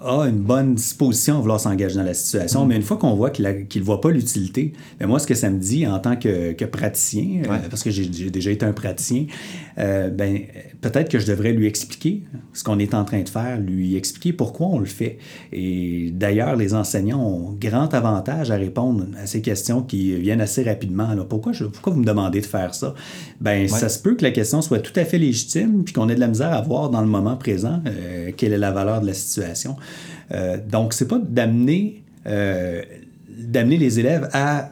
a une bonne disposition à vouloir s'engager dans la situation, mm. mais une fois qu'on voit qu'il ne voit pas l'utilité, ben moi, ce que ça me dit en tant que, praticien, euh, parce que j'ai déjà été un praticien, euh, ben, peut-être que je devrais lui expliquer ce qu'on est en train de faire, lui expliquer pourquoi on le fait. Et d'ailleurs, les enseignants ont grand avantage à répondre à ces questions qui viennent assez rapidement. Alors, pourquoi, je, pourquoi vous me demandez de faire ça? Ben, ça se peut que la question soit tout à fait légitime, puis qu'on ait de la misère à voir dans le moment présent euh, quelle est la valeur de la situation. Euh, donc, c'est pas d'amener euh, d'amener les élèves à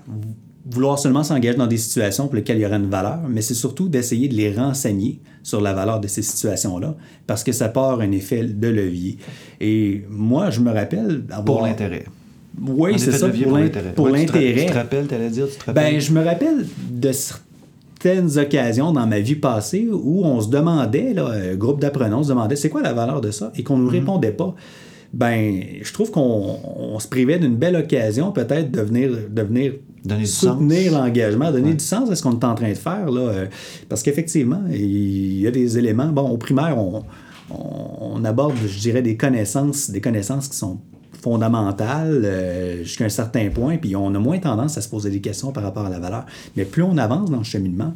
vouloir seulement s'engager dans des situations pour lesquelles il y aura une valeur, mais c'est surtout d'essayer de les renseigner sur la valeur de ces situations-là, parce que ça part un effet de levier. Et moi, je me rappelle avoir... Pour l'intérêt. Oui, c'est ça, pour l'intérêt. Tu, te rappelles, tu allais dire, tu te rappelles? Ben, je me rappelle de certaines occasions dans ma vie passée où on se demandait, là, un groupe d'apprenants se demandait c'est quoi la valeur de ça, et qu'on ne nous mm-hmm. répondait pas ben, je trouve qu'on se privait d'une belle occasion peut-être de venir, de venir soutenir l'engagement, donner du sens à ce qu'on est en train de faire. Là, euh, parce qu'effectivement, il y a des éléments. Bon, au primaire, on, on, aborde, je dirais, des connaissances, des connaissances qui sont fondamentales euh, jusqu'à un certain point, puis on a moins tendance à se poser des questions par rapport à la valeur. Mais plus on avance dans le cheminement,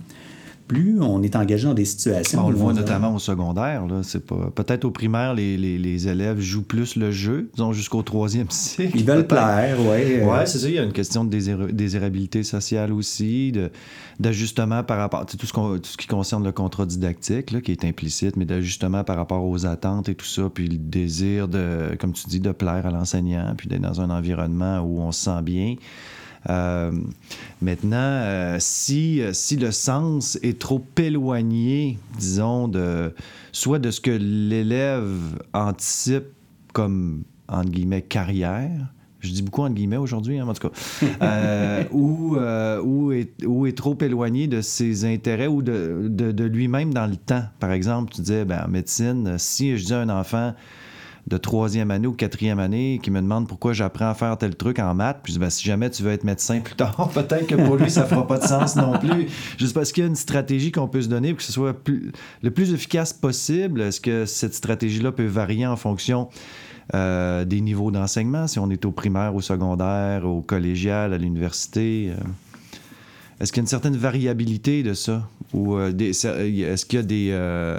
plus on est engagé dans des situations. On le voit notamment au secondaire. Là. C'est pas... Peut-être au primaire, les, les, les, élèves jouent plus le jeu, disons jusqu'au troisième cycle. Ils veulent plaire, oui. Oui, c'est ça. Il y a une question de désirabilité sociale aussi, de, d'ajustement par rapport... Tout ce, tout ce qui concerne le contrat didactique, là, qui est implicite, mais d'ajustement par rapport aux attentes et tout ça, puis le désir de, comme tu dis, de plaire à l'enseignant, puis d'être dans un environnement où on se sent bien. Euh, maintenant, euh, si, si le sens est trop éloigné, disons, de soit de ce que l'élève anticipe comme, entre guillemets, carrière, je dis beaucoup entre guillemets aujourd'hui, hein, en tout cas, euh, ou, ou, est, ou, est, trop éloigné de ses intérêts ou de, de, de lui-même dans le temps. Par exemple, tu disais, ben, en médecine, si je dis à un enfant, de troisième année ou quatrième année qui me demande pourquoi j'apprends à faire tel truc en maths. Puis ben, si jamais tu veux être médecin plus tard, peut-être que pour lui, ça fera pas de sens non plus. Juste parce qu'il y a une stratégie qu'on peut se donner pour que ce soit le plus efficace possible. Est-ce que cette stratégie-là peut varier en fonction euh, des niveaux d'enseignement, si on est au primaire, au secondaire, au collégial, à l'université? Euh? Est-ce qu'il y a une certaine variabilité de ça? Ou euh, est-ce qu'il y a des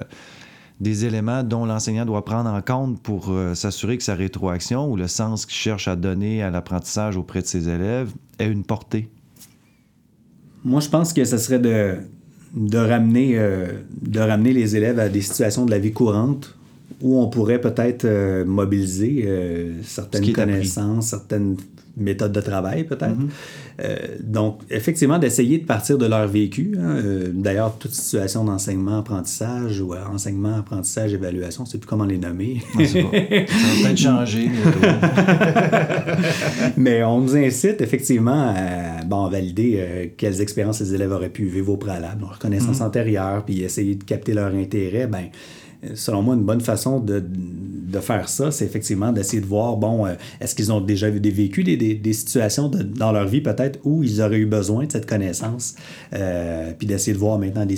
des éléments dont l'enseignant doit prendre en compte pour euh, s'assurer que sa rétroaction ou le sens qu'il cherche à donner à l'apprentissage auprès de ses élèves ait une portée? Moi, je pense que ce serait de, de, ramener, euh, de ramener les élèves à des situations de la vie courante où on pourrait peut-être euh, mobiliser certaines connaissances, certaines méthode de travail peut-être. Mhm. Euh, donc, effectivement, d'essayer de partir de leur vécu. Hein. Euh, d'ailleurs, toute situation d'enseignement, apprentissage ou euh, enseignement, apprentissage, évaluation, c'est plus comment les nommer. Ah, ça va peut-être changer. Mais on nous incite effectivement à bon, valider quelles expériences les élèves auraient pu vivre au préalable, leur reconnaissance mhm. antérieure, puis essayer de capter leur intérêt. Ben, selon moi, une bonne façon de, de faire ça, c'est effectivement d'essayer de voir, bon, euh, est-ce qu'ils ont déjà vécu des, des, des situations dans leur vie peut-être où ils auraient eu besoin de cette connaissance, euh, puis d'essayer de voir maintenant des,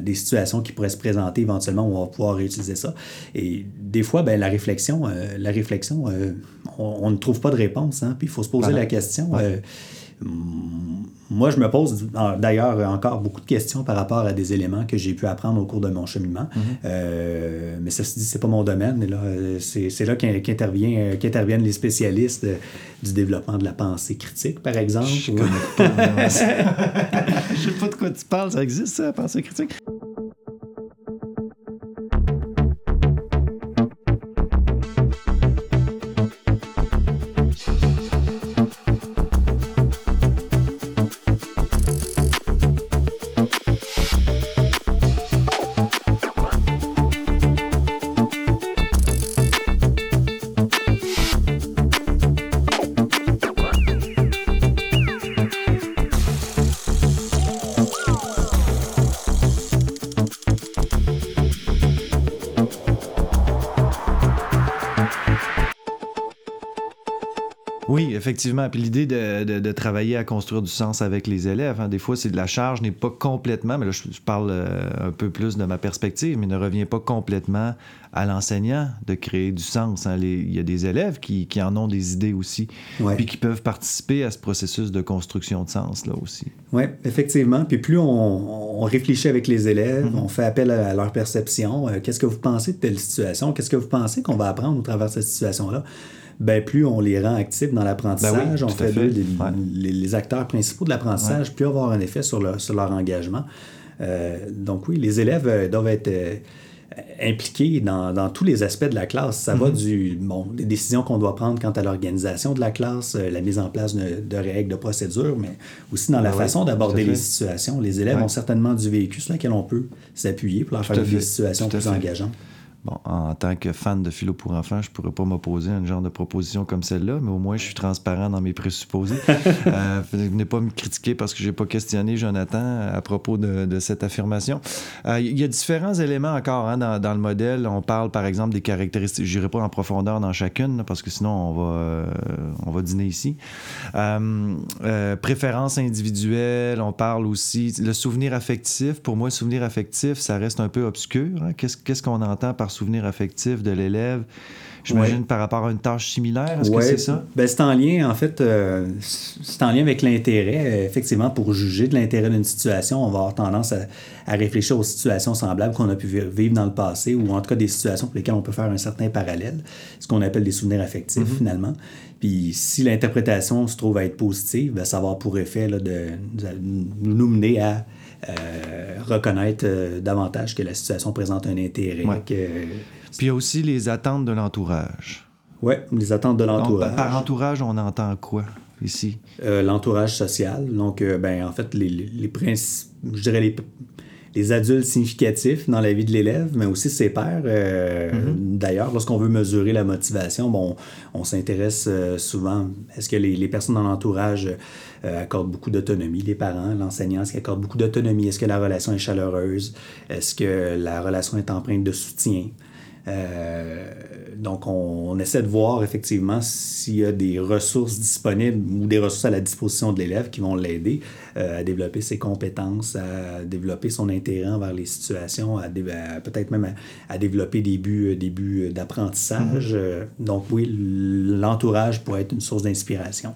des situations qui pourraient se présenter éventuellement où on va pouvoir réutiliser ça. Et des fois, ben, la réflexion, euh, la réflexion on, ne trouve pas de réponse, hein, puis il faut se poser la question. Moi, je me pose d'ailleurs encore beaucoup de questions par rapport à des éléments que j'ai pu apprendre au cours de mon cheminement. Mm-hmm. Euh, mais ça se dit, c'est pas mon domaine. là, c'est là qu'interviennent interviennent les spécialistes du développement de la pensée critique, par exemple. Je ne sais pas de quoi tu parles. Ça existe, ça, la pensée critique? Effectivement. Puis l'idée de, travailler à construire du sens avec les élèves, hein, des fois, c'est de la charge n'est pas complètement, mais là, je, parle euh, un peu plus de ma perspective, mais ne revient pas complètement à l'enseignant de créer du sens. Hein. il y a des élèves qui, en ont des idées aussi, puis qui peuvent participer à ce processus de construction de sens là aussi. Oui, effectivement. Puis plus on, réfléchit avec les élèves, mm-hmm. on fait appel à, leur perception. Euh, qu'est-ce que vous pensez de telle situation? Qu'est-ce que vous pensez qu'on va apprendre au travers de cette situation-là? Ben, plus on les rend actifs dans l'apprentissage, ben on fait, les, acteurs principaux de l'apprentissage, plus on va avoir un effet sur, sur leur engagement. Euh, donc oui, les élèves euh, doivent être euh, impliqués dans, tous les aspects de la classe. Ça va mhm. du, bon, des décisions qu'on doit prendre quant à l'organisation de la classe, la mise en place de, règles, de procédures, mais aussi dans la façon d'aborder les situations. Les élèves ont certainement du vécu sur lequel on peut s'appuyer pour leur faire des situations plus engageantes. Bon, en tant que fan de philo pour enfants, je pourrais pas m'opposer à un genre de proposition comme celle-là, mais au moins je suis transparent dans mes présupposés. euh, venez pas me critiquer parce que j'ai pas questionné Jonathan à propos de, cette affirmation. Euh, il y a différents éléments encore hein, dans, le modèle. On parle par exemple des caractéristiques. Je n'irai pas en profondeur dans chacune parce que sinon on va, euh, on va dîner ici. Euh, préférences individuelles, on parle aussi le souvenir affectif. Pour moi, le souvenir affectif, ça reste un peu obscur. Hein. Qu'est-ce qu'on entend par souvenir affectif de l'élève. j'imagine, par rapport à une tâche similaire. Est-ce que c'est ça? Ben, c'est en lien, en fait, euh, c'est en lien avec l'intérêt. Effectivement, pour juger de l'intérêt d'une situation, on va avoir tendance à, réfléchir aux situations semblables qu'on a pu vivre dans le passé ou en tout cas des situations pour lesquelles on peut faire un certain parallèle, ce qu'on appelle des souvenirs affectifs mm-hmm. finalement. Puis si l'interprétation se trouve à être positive, ben, ça va avoir pour effet là, de, nous mener à euh, reconnaître euh, davantage que la situation présente un intérêt. Puis il y a aussi les attentes de l'entourage. Oui, les attentes de l'entourage. Par entourage, on entend quoi ici? Euh, l'entourage social. Donc, ben, en fait, les, les principes, je dirais les les adultes significatifs dans la vie de l'élève, mais aussi ses pairs. Euh, mm-hmm. D'ailleurs, lorsqu'on veut mesurer la motivation, bon, on s'intéresse euh, souvent, est-ce que les, personnes dans l'entourage euh, accordent beaucoup d'autonomie, les parents, l'enseignant, est-ce qu'ils accordent beaucoup d'autonomie, est-ce que la relation est chaleureuse, est-ce que la relation est empreinte de soutien? Euh, donc, on, essaie de voir effectivement s'il y a des ressources disponibles ou des ressources à la disposition de l'élève qui vont l'aider euh, à développer ses compétences, à développer son intérêt envers les situations, à, peut-être même à, développer des buts, euh, des buts d'apprentissage. Mm-hmm. donc, oui, l'entourage pourrait être une source d'inspiration.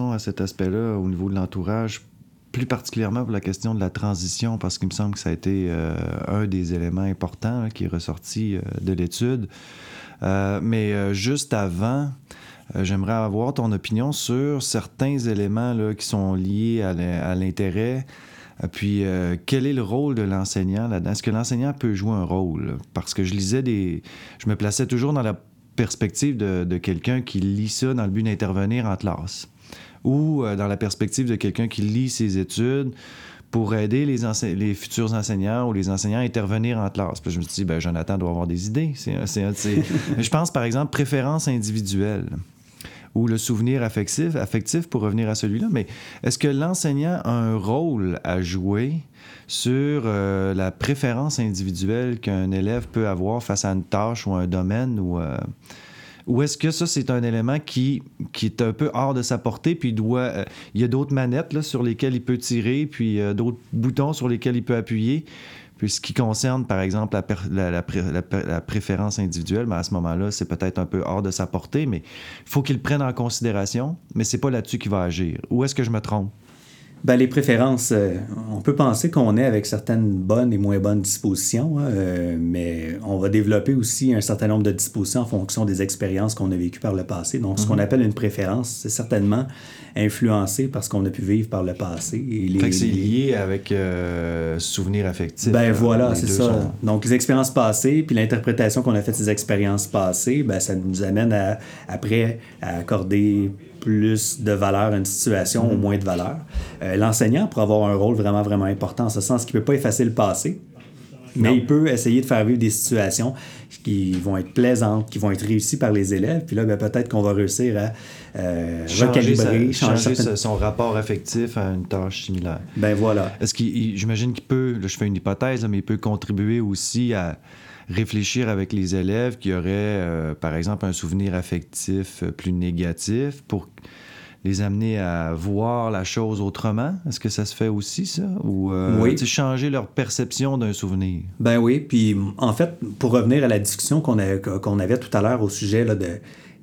À cet aspect-là au niveau de l'entourage, plus particulièrement pour la question de la transition, parce qu'il me semble que ça a été euh, un des éléments importants qui est ressorti euh, de l'étude. Euh, mais juste avant, j'aimerais avoir ton opinion sur certains éléments qui sont liés à l'intérêt. Puis, quel est le rôle de l'enseignant là-dedans? Est-ce que l'enseignant peut jouer un rôle? Parce que je lisais des... Je me plaçais toujours dans la perspective de quelqu'un qui lit ça dans le but d'intervenir en classe ou euh, dans la perspective de quelqu'un qui lit ses études pour aider les, les futurs enseignants ou les enseignants à intervenir en classe. Puis je me suis dit, ben, Jonathan doit avoir des idées. C'est, je pense, par exemple, préférence individuelle ou le souvenir affectif, affectif pour revenir à celui-là. Mais est-ce que l'enseignant a un rôle à jouer sur euh, la préférence individuelle qu'un élève peut avoir face à une tâche ou un domaine ou... Euh, ou est-ce que ça, c'est un élément qui, est un peu hors de sa portée, puis il doit. Euh, il y a d'autres manettes sur lesquelles il peut tirer, puis euh, d'autres boutons sur lesquels il peut appuyer. Puis ce qui concerne, par exemple, la, préférence individuelle, mais ben, à ce moment-là, c'est peut-être un peu hors de sa portée, mais il faut qu'il prenne en considération, mais c'est pas là-dessus qu'il va agir. Ou est-ce que je me trompe? Ben, les préférences, euh, on peut penser qu'on est avec certaines bonnes et moins bonnes dispositions, hein, euh, mais on va développer aussi un certain nombre de dispositions en fonction des expériences qu'on a vécues par le passé. Donc, ce qu'on mhm. appelle une préférence, c'est certainement influencé par ce qu'on a pu vivre par le passé. Et les, fait que c'est lié avec euh, souvenir affectif. Ben voilà, c'est ça. Donc, les expériences passées, puis l'interprétation qu'on a faite de ces expériences passées, ben, ça nous amène à, après à accorder plus de valeur à une situation ou moins de valeur. Euh, l'enseignant pourrait avoir un rôle vraiment, vraiment important en ce sens qu'il ne peut pas effacer le passé, mais il peut essayer de faire vivre des situations qui vont être plaisantes, qui vont être réussies par les élèves. Puis là, ben, peut-être qu'on va réussir à euh, recalibrer, changer, son rapport affectif à une tâche similaire. Ben voilà. Est-ce qu'il, j'imagine qu'il peut, là, je fais une hypothèse, mais il peut contribuer aussi à réfléchir avec les élèves qui auraient, euh, par exemple, un souvenir affectif euh, plus négatif pour les amener à voir la chose autrement? Est-ce que ça se fait aussi, ça? Ou euh, oui. changer leur perception d'un souvenir? Ben oui, puis en fait, pour revenir à la discussion qu'on avait tout à l'heure au sujet là, de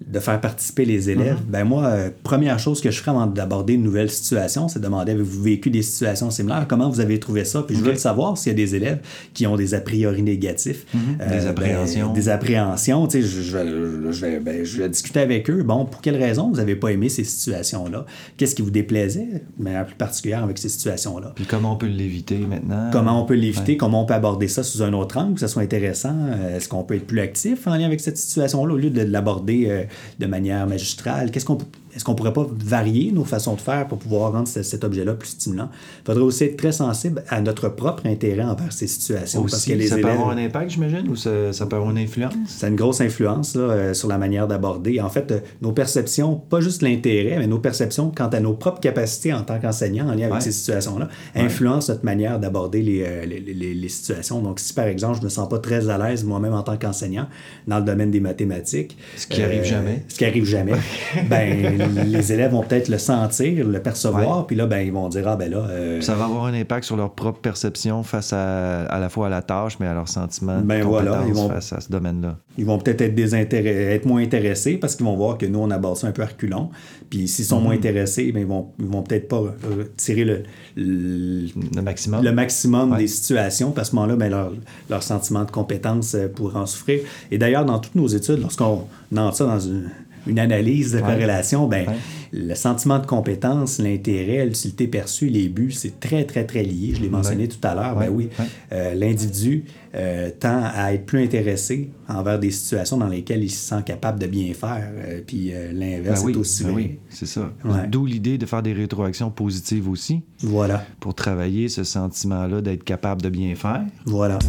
de faire participer les élèves, mm-hmm. ben moi, euh, première chose que je ferais avant d'aborder une nouvelle situation, c'est de demander avez-vous vécu des situations similaires? Comment vous avez trouvé ça? Puis je veux savoir s'il y a des élèves qui ont des a priori négatifs, mm-hmm. euh, des ben, appréhensions. des appréhensions. Tu sais, je, je, je, vais, ben, je vais discuter avec eux. Bon, pour quelles raisons vous n'avez pas aimé ces situations-là? Qu'est-ce qui vous déplaisait, mais en plus particulière avec ces situations-là? Puis comment on peut l'éviter maintenant? Comment on peut l'éviter? Comment on peut aborder ça sous un autre angle, que ça soit intéressant? Est-ce qu'on peut être plus actif en lien avec cette situation-là au lieu de l'aborder de manière magistrale? Qu'est-ce qu'on est-ce qu'on pourrait pas varier nos façons de faire pour pouvoir rendre cet, objet-là plus stimulant? Il faudrait aussi être très sensible à notre propre intérêt envers ces situations. parce que les ça peut avoir un impact, j'imagine, ou ça, peut avoir une influence? Ça a une grosse influence là, euh, sur la manière d'aborder. En fait, euh, nos perceptions, pas juste l'intérêt, mais nos perceptions quant à nos propres capacités en tant qu'enseignant en lien avec ces situations-là, influencent notre manière d'aborder euh, les, les, les, situations. Donc, si par exemple, je me sens pas très à l'aise moi-même en tant qu'enseignant dans le domaine des mathématiques... Ce qui arrive jamais. Ce qui arrive jamais. ben les élèves vont peut-être le sentir, le percevoir, puis là, ben, ils vont dire, ah ben là... Euh, ça va avoir un impact sur leur propre perception face à, à la fois à la tâche, mais à leur sentiment ben, voilà, ils vont, face à ce domaine-là. Ils vont peut-être être, être moins intéressés parce qu'ils vont voir que nous, on aborde ça un peu à reculons. Puis s'ils sont moins mhm. intéressés, ben, ils vont, ils vont peut-être pas euh, tirer le, le, maximum, le maximum des situations. Parce que ce moment-là, ben, leur, leur sentiment de compétence euh, pourra en souffrir. Et d'ailleurs, dans toutes nos études, lorsqu'on entre ça dans une une analyse de corrélation, ben, le sentiment de compétence, l'intérêt, l'utilité perçue, les buts, c'est très, très, très lié. Je l'ai mentionné tout à l'heure. Ben oui, euh, l'individu euh, tend à être plus intéressé envers des situations dans lesquelles il se sent capable de bien faire. Euh, puis l'inverse ben est aussi ben Oui, c'est ça. D'où l'idée de faire des rétroactions positives aussi. Voilà. Pour travailler ce sentiment-là d'être capable de bien faire. Voilà.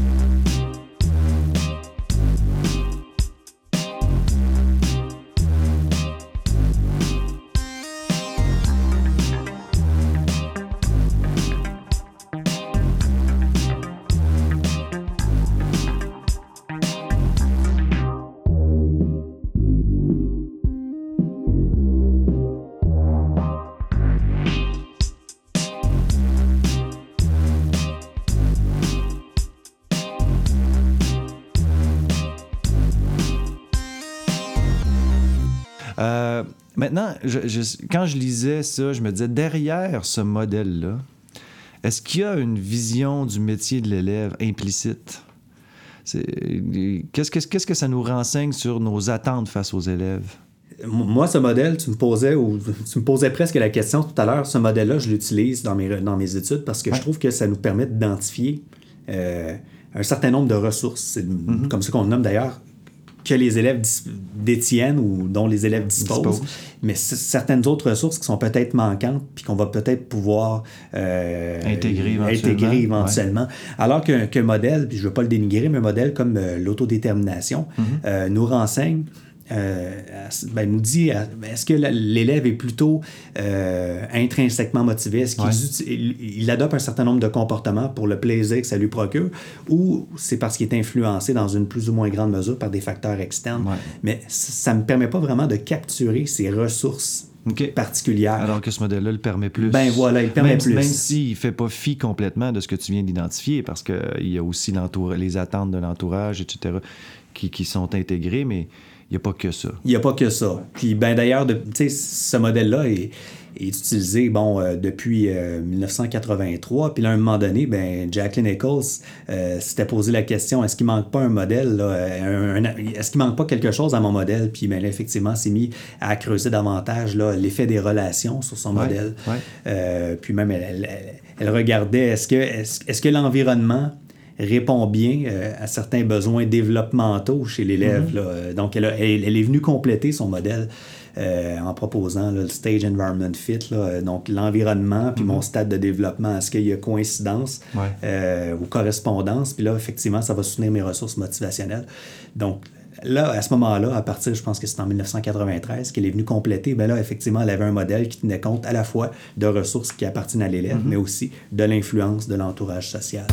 Maintenant, quand je lisais ça, je me disais, derrière ce modèle-là, est-ce qu'il y a une vision du métier de l'élève implicite? Qu'est-ce que, que ça nous renseigne sur nos attentes face aux élèves? Moi, ce modèle, tu me posais ou tu me posais presque la question tout à l'heure. Ce modèle-là, je l'utilise dans mes, dans mes études parce que je trouve que ça nous permet d'identifier euh, un certain nombre de ressources. C'est mm-hmm. comme ça qu'on le nomme d'ailleurs que les élèves détiennent ou dont les élèves disposent, mais certaines autres ressources qui sont peut-être manquantes puis qu'on va peut-être pouvoir euh, intégrer éventuellement. Alors qu'un modèle, puis je ne veux pas le dénigrer, mais un modèle comme euh, l'autodétermination mm-hmm. euh, nous renseigne euh, ben, nous dit ben, est-ce que l'élève est plutôt euh, intrinsèquement motivé? Est-ce qu'il il adopte un certain nombre de comportements pour le plaisir que ça lui procure ou c'est parce qu'il est influencé dans une plus ou moins grande mesure par des facteurs externes? Mais ça ne me permet pas vraiment de capturer ces ressources particulières. Alors que ce modèle-là le permet plus. Ben voilà, il permet plus. Même s'il ne fait pas fi complètement de ce que tu viens d'identifier, parce qu'il y a aussi les attentes de l'entourage, etc., qui, qui, sont intégrées, mais n'y a pas que ça. Il n'y a pas que ça. Puis, ben d'ailleurs, ce modèle-là est, est, utilisé bon, euh, depuis 1983. Euh, Puis là, à un moment donné, ben, Jacqueline Nichols euh, s'était posé la question est-ce qu'il manque pas un modèle Est-ce qu'il manque pas quelque chose à mon modèle? Puis ben, là, effectivement, s'est mis à creuser davantage l'effet des relations sur son modèle. puis même, elle, elle, regardait est-ce que, est -ce que l'environnement répond bien euh, à certains besoins développementaux chez l'élève. Mhm. Donc, elle, elle, est venue compléter son modèle euh, en proposant le Stage Environment Fit, donc l'environnement, puis mon mhm. stade de développement. Est-ce qu'il y a coïncidence euh, ou correspondance? Puis là, effectivement, ça va soutenir mes ressources motivationnelles. Donc, là, à ce moment-là, à partir, je pense que c'est en 1993 qu'elle est venue compléter, ben là, effectivement, elle avait un modèle qui tenait compte à la fois de ressources qui appartiennent à l'élève, mhm. mais aussi de l'influence de l'entourage social.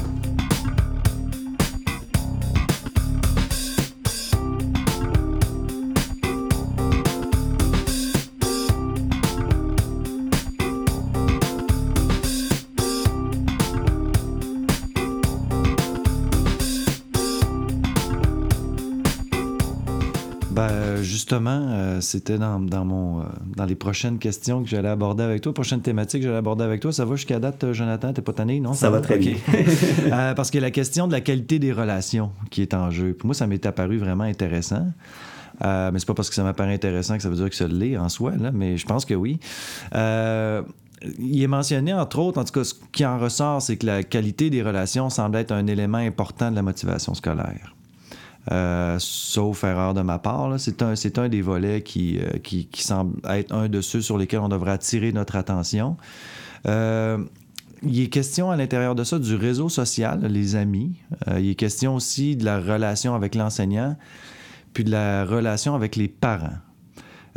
Justement, euh, c'était dans, mon, euh, dans les prochaines questions que j'allais aborder avec toi, prochaine thématique que j'allais aborder avec toi. Ça va jusqu'à date, euh, Jonathan? T'es pas tanné, non? Ça, va très bien. parce que la question de la qualité des relations qui est en jeu, pour moi, ça m'est apparu vraiment intéressant. mais c'est pas parce que ça m'apparaît intéressant que ça veut dire que ça l'est en soi, là, mais je pense que oui. il est mentionné, entre autres, en tout cas, ce qui en ressort, c'est que la qualité des relations semble être un élément important de la motivation scolaire. Sauf erreur de ma part. C'est un, un des volets qui, qui, qui, semble être un de ceux sur lesquels on devrait attirer notre attention. il est question à l'intérieur de ça du réseau social, les amis. il est question aussi de la relation avec l'enseignant, puis de la relation avec les parents.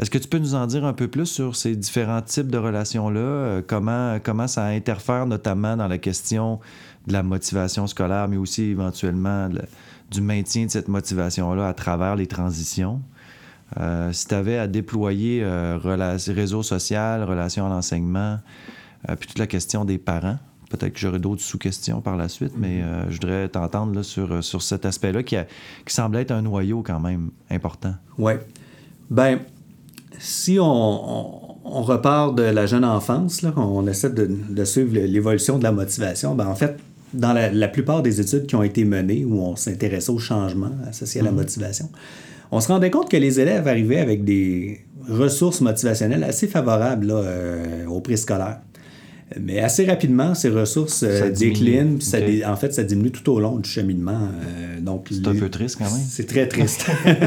Est-ce que tu peux nous en dire un peu plus sur ces différents types de relations-là? Euh, comment, comment ça interfère notamment dans la question de la motivation scolaire, mais aussi éventuellement du maintien de cette motivation-là à travers les transitions? Euh, si tu avais à déployer euh, réseau social, relations à l'enseignement, puis toute la question des parents, peut-être que j'aurai d'autres sous-questions par la suite, mais mm-hmm. je voudrais t'entendre sur, sur cet aspect-là qui, qui semble être un noyau quand même important. Oui. Ben, si on, repart de la jeune enfance, là, on essaie de, suivre l'évolution de la motivation, ben en fait, dans la, plupart des études qui ont été menées où on s'intéressait au changement associé à la mhm. motivation, on se rendait compte que les élèves arrivaient avec des ressources motivationnelles assez favorables là, euh, au préscolaire. Mais assez rapidement, ces ressources euh, déclinent. en fait, ça diminue tout au long du cheminement. Euh, donc, c'est un peu triste quand même. C'est très triste.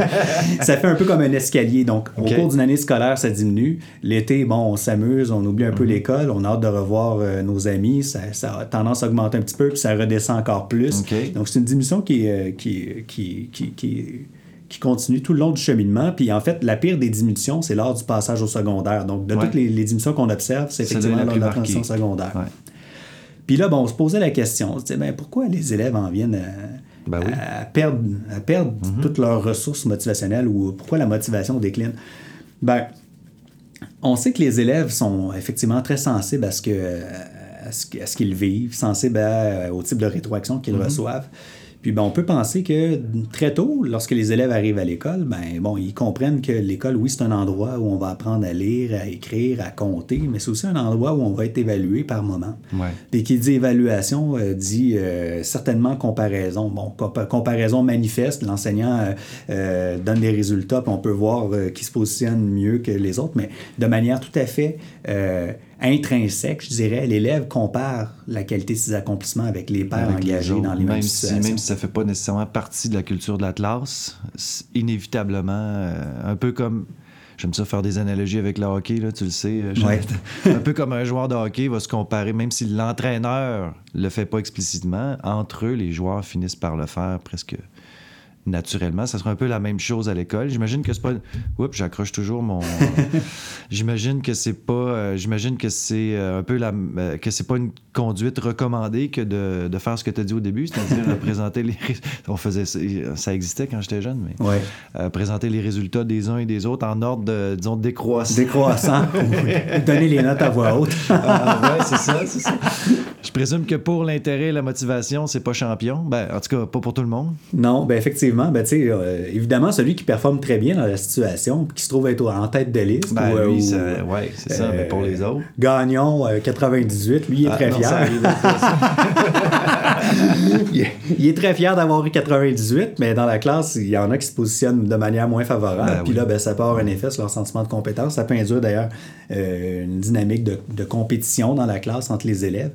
ça fait un peu comme un escalier. Donc, au cours d'une année scolaire, ça diminue. L'été, bon, on s'amuse, on oublie un peu mhm. l'école, on a hâte de revoir euh, nos amis. Ça, a tendance à augmenter un petit peu, puis ça redescend encore plus. Donc, c'est une diminution qui, qui, qui, qui qui continue tout le long du cheminement. Puis en fait, la pire des diminutions, c'est lors du passage au secondaire. Donc, de toutes les, diminutions qu'on observe, c'est effectivement lors de la transition secondaire. Puis là, bon, on se posait la question, on se disait, ben, pourquoi les élèves en viennent à, ben perdre, à perdre mm-hmm. toutes leurs ressources motivationnelles ou pourquoi la motivation décline? Ben, on sait que les élèves sont effectivement très sensibles à ce que à ce, qu'ils vivent, sensibles au type de rétroaction qu'ils mm-hmm. reçoivent. Puis ben, on peut penser que très tôt, lorsque les élèves arrivent à l'école, ben bon, ils comprennent que l'école, oui, c'est un endroit où on va apprendre à lire, à écrire, à compter, mais c'est aussi un endroit où on va être évalué par moment. Ouais. Dès qu'il dit évaluation, euh, dit euh, certainement comparaison. Bon, comparaison manifeste, l'enseignant euh, donne des résultats, puis on peut voir qui se positionne mieux que les autres, mais de manière tout à fait intrinsèque, je dirais, l'élève compare la qualité de ses accomplissements avec les pairs engagés dans les mêmes, situations. même si ça ne fait pas nécessairement partie de la culture de la classe, inévitablement, euh, un peu comme... J'aime ça faire des analogies avec le hockey, là, tu le sais. Euh, un peu comme un joueur de hockey va se comparer, même si l'entraîneur le fait pas explicitement, entre eux, les joueurs finissent par le faire presque naturellement. Ça sera un peu la même chose à l'école. J'imagine que c'est pas. Oups, j'accroche toujours mon. j'imagine que c'est pas. Euh, j'imagine que c'est euh, un peu la. Euh, que c'est pas une conduite recommandée que de, de faire ce que tu as dit au début, c'est-à-dire présenter les. On faisait ça, existait quand j'étais jeune, mais. Ouais. présenter les résultats des uns et des autres en ordre de, disons, décroissant. Décroissant. Donner les notes à voix haute. ah, ouais, c'est ça, c'est ça. Je présume que pour l'intérêt et la motivation, c'est pas champion. Ben, en tout cas, pas pour tout le monde. Non, ben effectivement ben, euh, évidemment, celui qui performe très bien dans la situation, qui se trouve être en tête de liste. Ben, lui, c'est ça, mais pour les euh, autres. Gagnon, 98, euh, lui, il est ah, très fier. il, est, très fier d'avoir eu 98, mais dans la classe, il y en a qui se positionnent de manière moins favorable. Ben Puis là, ben, ça peut avoir un effet sur leur sentiment de compétence. Ça peut induire d'ailleurs une dynamique de, de, compétition dans la classe entre les élèves.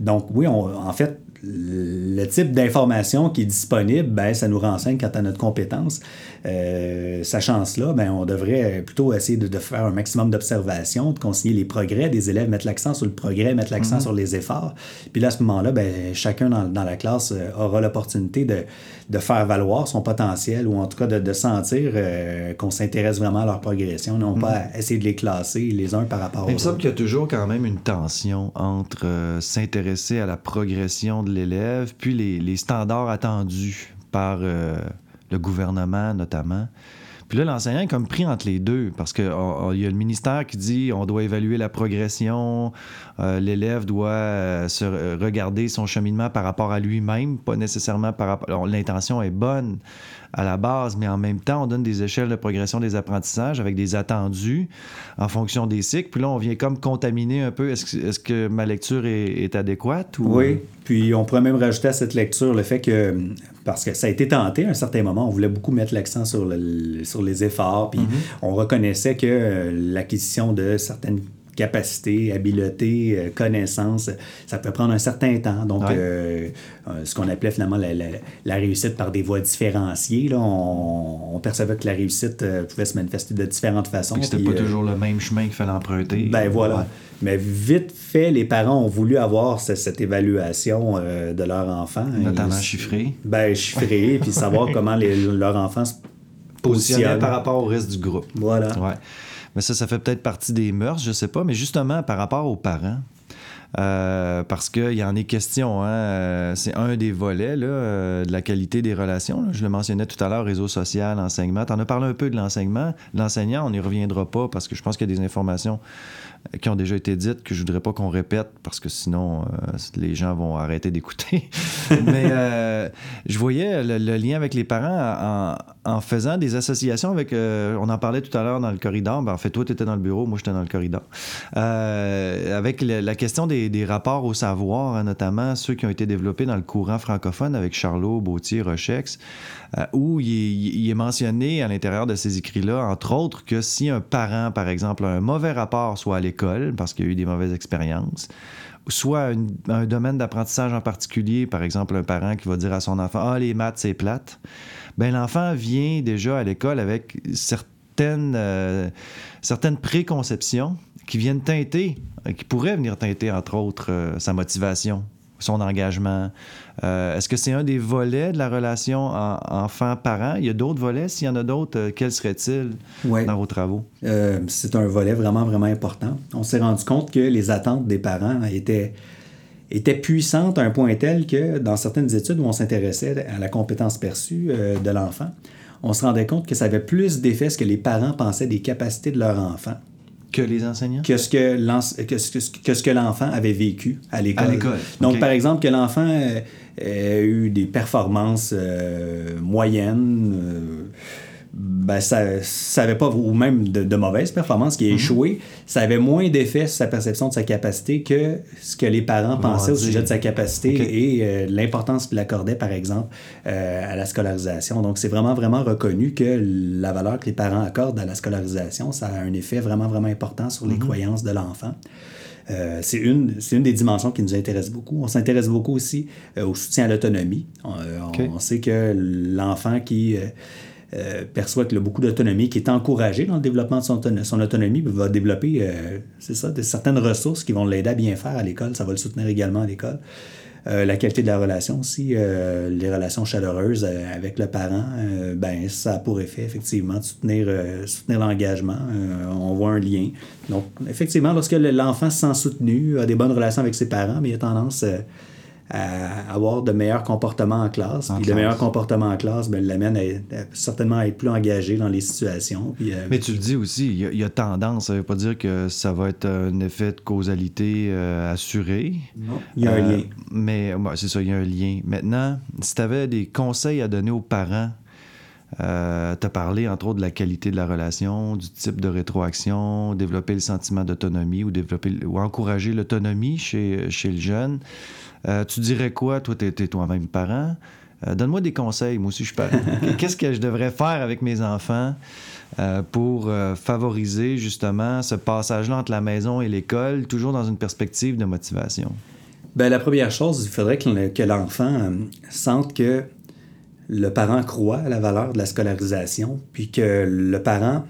Donc, oui, on, en fait, le type d'information qui est disponible, ben, ça nous renseigne quant à notre compétence. Euh, sachant cela, ben, on devrait plutôt essayer de, faire un maximum d'observation, de consigner les progrès des élèves, mettre l'accent sur le progrès, mettre l'accent mhm. sur les efforts. Puis là, à ce moment-là, ben, chacun dans, la classe euh, aura l'opportunité de, de, faire valoir son potentiel ou en tout cas de, sentir euh, qu'on s'intéresse vraiment à leur progression, non pas mhm. essayer de les classer les uns par rapport aux autres. Il me semble qu'il y a toujours quand même une tension entre s'intéresser à la progression de l'élève puis les, standards attendus par le gouvernement notamment. Puis là, l'enseignant est comme pris entre les deux parce qu'il y a le ministère qui dit on doit évaluer la progression, euh, l'élève doit euh, se regarder son cheminement par rapport à lui-même, pas nécessairement par rapport. L'intention est bonne à la base, mais en même temps, on donne des échelles de progression des apprentissages avec des attendus en fonction des cycles. Puis là, on vient comme contaminer un peu. Est-ce que, est que ma lecture est, adéquate? Ou... Oui. Puis on pourrait même rajouter à cette lecture le fait que, parce que ça a été tenté à un certain moment, on voulait beaucoup mettre l'accent sur, sur les efforts, puis mm-hmm. on reconnaissait que l'acquisition de certaines capacité, habileté, euh, connaissance, ça peut prendre un certain temps. Donc, euh, euh, ce qu'on appelait finalement la, réussite par des voies différenciées, là, on, percevait que la réussite pouvait se manifester de différentes façons. C'était pas toujours le même chemin qu'il fallait emprunter. Ben voilà. Mais vite fait, les parents ont voulu avoir cette, évaluation de leur enfant. Notamment chiffré. Ben chiffré, puis savoir comment les, leur enfant se positionnait par rapport au reste du groupe. Voilà. Ouais. Mais ça, ça fait peut-être partie des mœurs, je sais pas. Mais justement, par rapport aux parents, euh, parce qu'il y en est question. Hein, euh, c'est un des volets là, euh, de la qualité des relations. Je le mentionnais tout à l'heure, réseau social, enseignement. Tu en as parlé un peu de l'enseignement. L'enseignant, on n'y reviendra pas parce que je pense qu'il y a des informations qui ont déjà été dites que je voudrais pas qu'on répète parce que sinon les gens vont arrêter d'écouter. Mais je voyais le, lien avec les parents en, faisant des associations avec. Euh, on en parlait tout à l'heure dans le corridor. Ben, en fait, toi, tu étais dans le bureau, moi, j'étais dans le corridor. avec la question des, rapports au savoir, hein, notamment ceux qui ont été développés dans le courant francophone avec Charlot, Bautier, Rochex, où il est mentionné à l'intérieur de ces écrits-là, entre autres, que si un parent, par exemple, a un mauvais rapport, soit à l'école, parce qu'il a eu des mauvaises expériences, soit un domaine d'apprentissage en particulier, par exemple un parent qui va dire à son enfant Ah, les maths, c'est plate. Ben, l'enfant vient déjà à l'école avec certaines, euh, certaines préconceptions qui viennent teinter, qui pourraient venir teinter, entre autres, euh, sa motivation son engagement. Euh, est-ce que c'est un des volets de la relation enfant-parent? Il y a d'autres volets? S'il y en a d'autres, euh, quels seraient-ils dans vos travaux? Euh, c'est un volet vraiment, vraiment important. On s'est rendu compte que les attentes des parents étaient, étaient puissantes à un point tel que dans certaines études où on s'intéressait à la compétence perçue de l'enfant, on se rendait compte que ça avait plus d'effet ce que les parents pensaient des capacités de leur enfant que les enseignants? Que ce que, que, ce que l'enfant avait vécu à l'école. Donc, par exemple, que l'enfant ait eu des performances euh, moyennes. Euh, ben, ça n'avait pas, ou même de, mauvaises performances, qui a mhm. échoué, ça avait moins d'effet sur sa perception de sa capacité que ce que les parents pensaient au sujet de sa capacité et euh, l'importance qu'il accordait, par exemple, euh, à la scolarisation. Donc, c'est vraiment, vraiment reconnu que la valeur que les parents accordent à la scolarisation, ça a un effet vraiment, vraiment important sur les mhm. croyances de l'enfant. Euh, c'est une, une des dimensions qui nous intéresse beaucoup. On s'intéresse beaucoup aussi au soutien à l'autonomie. On, on, sait que l'enfant qui euh, perçoit qu'il a beaucoup d'autonomie, qui est encouragé dans le développement de son, autonomie, va développer, euh, c'est ça, de certaines ressources qui vont l'aider à bien faire à l'école. Ça va le soutenir également à l'école. Euh, la qualité de la relation aussi, les relations chaleureuses avec le parent, ben, ça a pour effet effectivement de soutenir, soutenir l'engagement. on voit un lien. Donc, effectivement, lorsque l'enfant se sent soutenu, a des bonnes relations avec ses parents, mais il a tendance à avoir de meilleurs comportements en classe. puis de meilleurs comportements en classe ben, l'amène à, certainement à être plus engagé dans les situations. Puis, euh, Mais tu le dis aussi, il y, a, tendance. Ça ne veut pas dire que ça va être un effet de causalité euh, assuré. Non, il y a un euh, lien. Mais c'est ça, il y a un lien. Maintenant, si tu avais des conseils à donner aux parents, euh, tu as parlé, entre autres, de la qualité de la relation, du type de rétroaction, développer le sentiment d'autonomie ou, développer, ou encourager l'autonomie chez, chez le jeune. Euh, tu dirais quoi? Toi, tu es, toi-même parent. Euh, donne-moi des conseils. Moi aussi, je suis parent. Qu'est-ce que je devrais faire avec mes enfants euh, pour favoriser justement ce passage-là entre la maison et l'école, toujours dans une perspective de motivation? Bien, la première chose, il faudrait que l'enfant sente que le parent croit à la valeur de la scolarisation, puis que le parent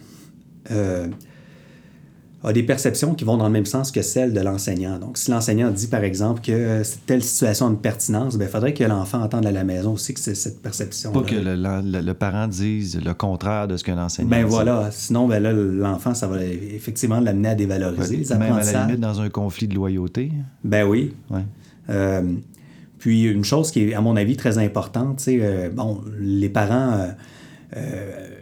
a des perceptions qui vont dans le même sens que celles de l'enseignant. Donc, si l'enseignant dit, par exemple, que c'est telle situation de pertinence, il ben, faudrait que l'enfant entende à la maison aussi que c'est cette perception. Pas que le, parent dise le contraire de ce que l'enseignant ben, voilà. Sinon, ben, l'enfant, ça va effectivement l'amener à dévaloriser les Même à la limite dans un conflit de loyauté. Ben oui. Euh, puis, une chose qui est, à mon avis, très importante, c'est, euh, bon, les parents... Euh,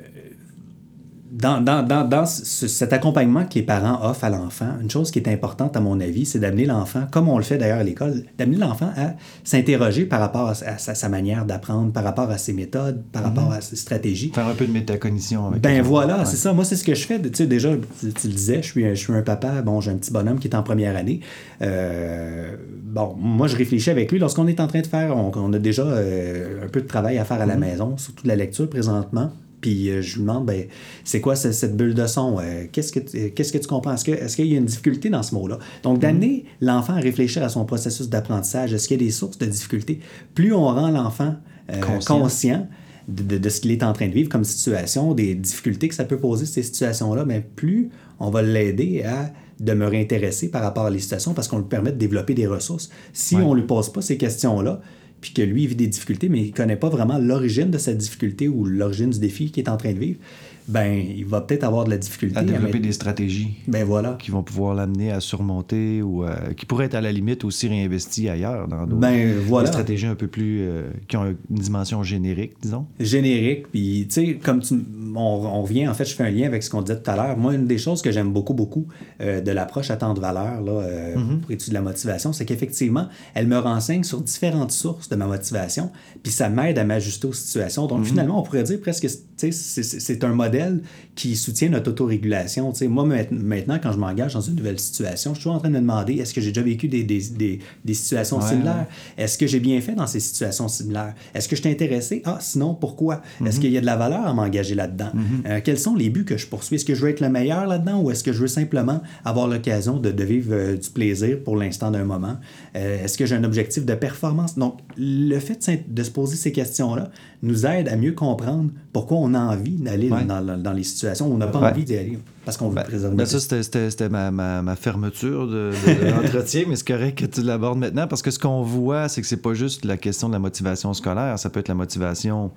dans, dans, dans, dans cet accompagnement que les parents offrent à l'enfant, une chose qui est importante à mon avis, c'est d'amener l'enfant, comme on le fait d'ailleurs à l'école, d'amener l'enfant à s'interroger par rapport à, sa, manière d'apprendre, par rapport à ses méthodes, par mhm. rapport à ses stratégies. Faire un peu de métacognition avec Ben voilà, c'est ça. Moi, c'est ce que je fais. Tu sais, déjà, tu, le disais, je suis, je suis un papa, bon, j'ai un petit bonhomme qui est en première année. Euh, bon, moi, je réfléchis avec lui lorsqu'on est en train de faire, on, a déjà euh, un peu de travail à faire à la mhm. maison, surtout de la lecture présentement puis euh, je lui demande, ben, c'est quoi ce- cette bulle de son? Euh, qu'est-ce, que, tu- qu'est-ce que tu comprends? Est-ce, que, est-ce qu'il y a une difficulté dans ce mot-là? Donc, d'amener l'enfant à réfléchir à son processus d'apprentissage, est-ce qu'il y a des sources de difficultés? Plus on rend l'enfant euh, Conscient. conscient de, de- de ce qu'il est en train de vivre comme situation, des difficultés que ça peut poser, ces situations-là, mais plus on va l'aider à demeurer intéressé par rapport à les situations parce qu'on lui permet de développer des ressources. Si Ouais. on ne lui pose pas ces questions-là, puis que lui vit des difficultés, mais il ne connaît pas vraiment l'origine de cette difficulté ou l'origine du défi qu'il est en train de vivre, ben il va peut-être avoir de la difficulté À développer des stratégies Ben voilà. qui vont pouvoir l'amener à surmonter ou euh, qui pourraient être à la limite aussi réinvestis ailleurs dans d'autres Ben voilà. des stratégies un peu plus euh, qui ont une dimension générique, disons. générique. Puis, tu sais, comme tu, on, on revient, en fait, je fais un lien avec ce qu'on disait tout à l'heure. Moi, une des choses que j'aime beaucoup, beaucoup euh, de l'approche à temps de valeur là, euh, pour étudier la motivation, c'est qu'effectivement, elle me renseigne sur différentes sources de ma motivation, puis ça m'aide à m'ajuster aux situations. Donc, finalement, on pourrait dire presque, tu sais, c'est un modèle modèle qui soutient notre autorégulation. Tu sais, moi, ma- maintenant, quand je m'engage dans une nouvelle situation, je suis toujours en train de me demander, est-ce que j'ai déjà vécu des, des, des, des situations Ouais, similaires? Est-ce que j'ai bien fait dans ces situations similaires? Est-ce que je t'ai intéressé? Ah, sinon, pourquoi? Est-ce qu'il y a de la valeur à m'engager là-dedans? Euh, quels sont les buts que je poursuis? Est-ce que je veux être le meilleur là-dedans ou est-ce que je veux simplement avoir l'occasion de, de vivre euh, du plaisir pour l'instant d'un moment? Euh, est-ce que j'ai un objectif de performance? Donc, le fait de, se poser ces questions-là nous aide à mieux comprendre pourquoi on a envie d'aller Ouais. dans, dans- dans les situations où on n'a pas Ouais. envie d'y aller parce qu'on veut préserver Ben ça, c'était- ma, ma, ma fermeture de, de- de l'entretien, mais c'est correct que tu l'abordes maintenant parce que ce qu'on voit, c'est que c'est pas juste la question de la motivation scolaire, ça peut être la motivation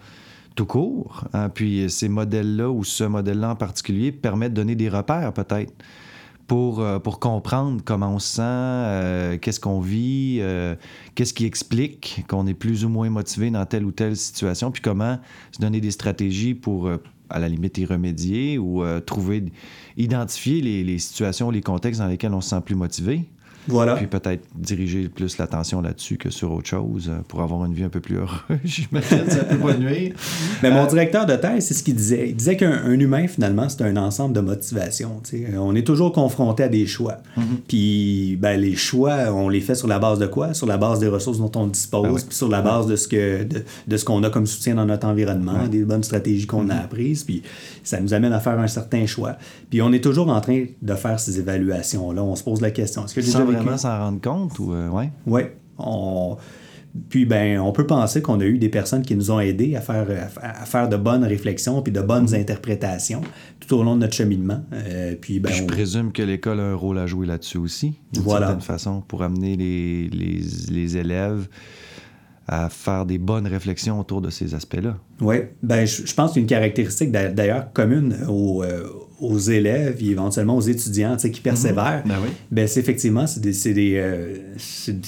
tout court. hein. Puis ces modèles-là ou ce modèle-là en particulier permet de donner des repères peut-être pour, euh, pour comprendre comment on se sent, euh, qu'est-ce qu'on vit, euh, qu'est-ce qui explique qu'on est plus ou moins motivé dans telle ou telle situation, puis comment se donner des stratégies pour, euh, à la limite, y remédier ou euh, trouver, identifier les, les situations, les contextes dans lesquels on se sent plus motivé, Voilà. puis peut-être diriger plus l'attention là-dessus que sur autre chose euh, pour avoir une vie un peu plus heureuse. J'imagine ça peut pas nuire. Mais mon Euh, directeur de thèse, c'est ce qu'il disait. Il disait qu'un un humain, finalement, c'est un ensemble de motivations. tu sais. On est toujours confronté à des choix. Mm-hmm. Puis ben, les choix, on les fait sur la base de quoi? Sur la base des ressources dont on dispose, Ah oui. puis sur la base de ce que de, de ce qu'on a comme soutien dans notre environnement, des bonnes stratégies qu'on a apprises. Puis ça nous amène à faire un certain choix. Puis on est toujours en train de faire ces évaluations-là. On se pose la question. Est-ce que j'ai vraiment s'en rendre compte ou euh, ouais? oui. On... Puis, ben, on peut penser qu'on a eu des personnes qui nous ont aidés à faire, à faire de bonnes réflexions puis de bonnes Mm-hmm. interprétations tout au long de notre cheminement. Euh, puis, ben, Puis je on- présume que l'école a un rôle à jouer là-dessus aussi, d'une Voilà. certaine façon, pour amener les, les, les élèves à faire des bonnes réflexions autour de ces aspects-là. Oui, ben, je, je pense qu'une caractéristique d'a- d'ailleurs commune aux, euh, aux élèves et éventuellement aux étudiants tu sais, qui persévèrent, Ben oui. ben, c'est effectivement c'est des, des, euh,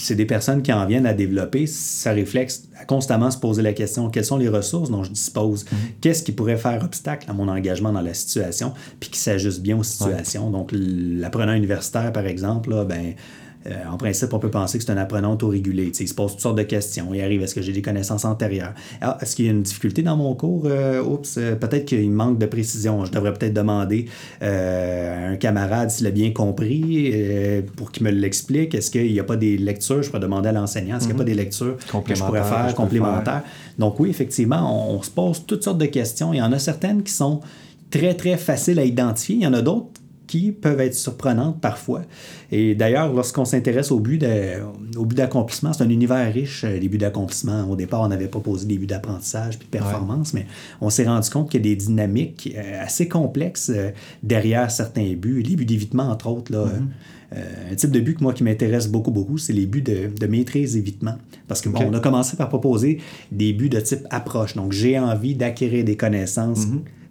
des personnes qui en viennent à développer. Ce réflexe à constamment se poser la question quelles sont les ressources dont je dispose, qu'est-ce qui pourrait faire obstacle à mon engagement dans la situation, puis qui s'ajuste bien aux situations? Donc, l'apprenant universitaire, par exemple, là, ben, euh, en principe, on peut penser que c'est un apprenant autorégulé. Il se pose toutes sortes de questions. Il arrive, est-ce que j'ai des connaissances antérieures? Ah, est-ce qu'il y a une difficulté dans mon cours? Euh, oups, euh, peut-être qu'il manque de précision. Je devrais peut-être demander à un camarade s'il a bien compris pour qu'il me l'explique. Est-ce qu'il n'y a pas des lectures? Je pourrais demander à l'enseignant. Est-ce qu'il n'y a pas des lectures que je pourrais faire, je complémentaires? Donc oui, effectivement, on, on se pose toutes sortes de questions. Il y en a certaines qui sont très, très faciles à identifier. Il y en a d'autres qui peuvent être surprenantes parfois. Et d'ailleurs, lorsqu'on s'intéresse au but d'accomplissement, c'est un univers riche, euh, les buts d'accomplissement. Au départ, on n'avait pas posé des buts d'apprentissage puis de performance, mais on s'est rendu compte qu'il y a des dynamiques euh, assez complexes euh, derrière certains buts. Les buts d'évitement, entre autres, là, euh, un type de but que moi qui m'intéresse beaucoup, beaucoup, c'est les buts de, de maîtrise-évitement. Parce que bon, Ok. on a commencé par proposer des buts de type approche. Donc, j'ai envie d'acquérir des connaissances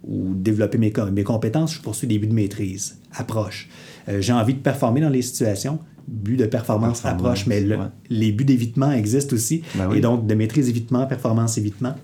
ou développer mes, mes compétences, je poursuis des buts de maîtrise, approche. Euh, j'ai envie de performer dans les situations, but de performance, Performance, approche, mais le- ouais. les buts d'évitement existent aussi. Ben oui. Et donc, de maîtrise, évitement, performance, évitement.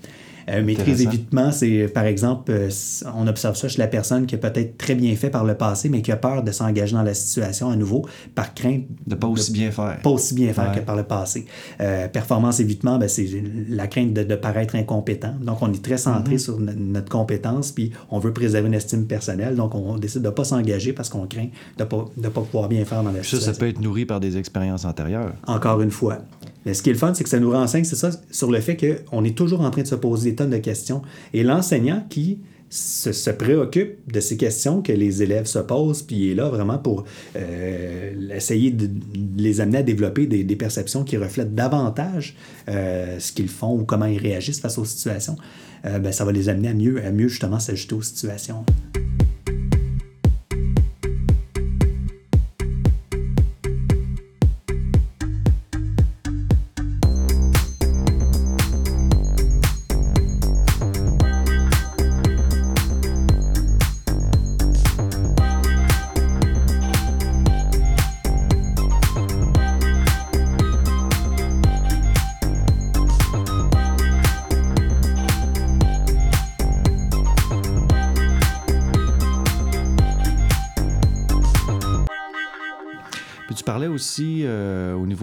Euh, maîtrise, évitement, c'est par exemple, euh, on observe ça chez la personne qui a peut-être très bien fait par le passé, mais qui a peur de s'engager dans la situation à nouveau par crainte De pas aussi bien faire. pas aussi bien faire Ouais. que par le passé. Euh, performance évitement, ben, c'est la crainte de, de paraître incompétent. Donc, on est très centré Mm-hmm. sur no- notre compétence, puis on veut préserver une estime personnelle. Donc, on décide de ne pas s'engager parce qu'on craint de ne pas, de pas pouvoir bien faire dans la Puis ça, situation. ça peut être nourri par des expériences antérieures. Encore une fois. Mais ce qui est le fun, c'est que ça nous renseigne, c'est ça, sur le fait qu'on est toujours en train de se poser des tonnes de questions. Et l'enseignant qui se, préoccupe de ces questions que les élèves se posent, puis est là vraiment pour euh, essayer de, les amener à développer des, perceptions qui reflètent davantage euh, ce qu'ils font ou comment ils réagissent face aux situations, euh, ben, ça va les amener à mieux, à mieux justement s'ajuster aux situations.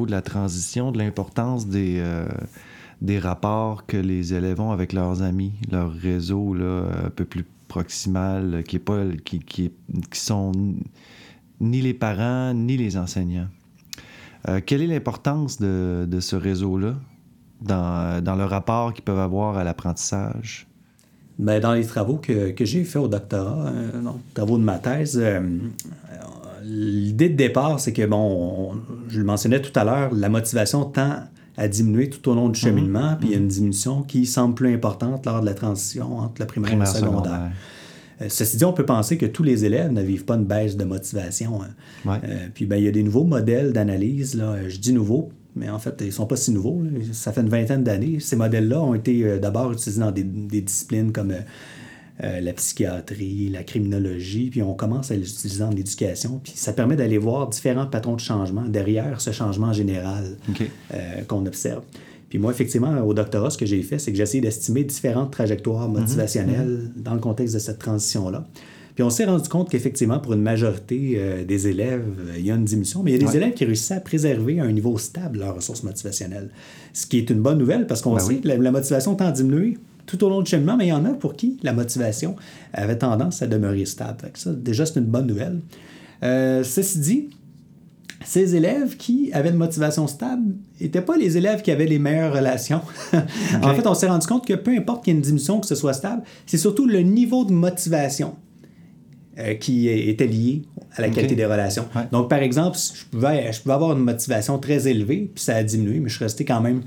De la transition, de l'importance des, euh, des rapports que les élèves ont avec leurs amis, leur réseau là, un peu plus proximal, qui est pas qui, qui, sont ni les parents ni les enseignants. Euh, quelle est l'importance de, de, ce réseau-là dans, dans, le rapport qu'ils peuvent avoir à l'apprentissage? Bien, dans les travaux que, que j'ai fait au doctorat, non, travaux de ma thèse, l'idée de départ, c'est que, bon, je le mentionnais tout à l'heure, la motivation tend à diminuer tout au long du mhm. cheminement, puis il y a une diminution qui semble plus importante lors de la transition entre la primaire, et la secondaire. Euh, ceci dit, on peut penser que tous les élèves ne vivent pas une baisse de motivation. Hein. Euh, puis ben, il y a des nouveaux modèles d'analyse. Je dis nouveaux, mais en fait, ils ne sont pas si nouveaux. Ça fait une vingtaine d'années. Ces modèles-là ont été euh, d'abord utilisés dans des, des disciplines comme euh, la psychiatrie, la criminologie, puis on commence à l'utiliser en éducation, puis ça permet d'aller voir différents patrons de changement derrière ce changement général euh, qu'on observe. Puis moi, effectivement, au doctorat, ce que j'ai fait, c'est que j'ai essayé d'estimer différentes trajectoires mhm. motivationnelles mhm. dans le contexte de cette transition-là. Puis on s'est rendu compte qu'effectivement, pour une majorité euh, des élèves, il y a une diminution, mais il y a des élèves qui réussissent à préserver à un niveau stable leurs ressources motivationnelles. Ce qui est une bonne nouvelle parce qu'on ben sait que la, la, motivation tend à diminuer tout au long du cheminement, mais il y en a pour qui la motivation avait tendance à demeurer stable. ça, déjà, c'est une bonne nouvelle. Euh, ceci dit, ces élèves qui avaient une motivation stable n'étaient pas les élèves qui avaient les meilleures relations. en fait, on s'est rendu compte que peu importe qu'il y ait une diminution, que ce soit stable, c'est surtout le niveau de motivation euh, qui était lié à la qualité des relations. Donc, par exemple, je pouvais, je pouvais avoir une motivation très élevée, puis ça a diminué, mais je suis resté quand même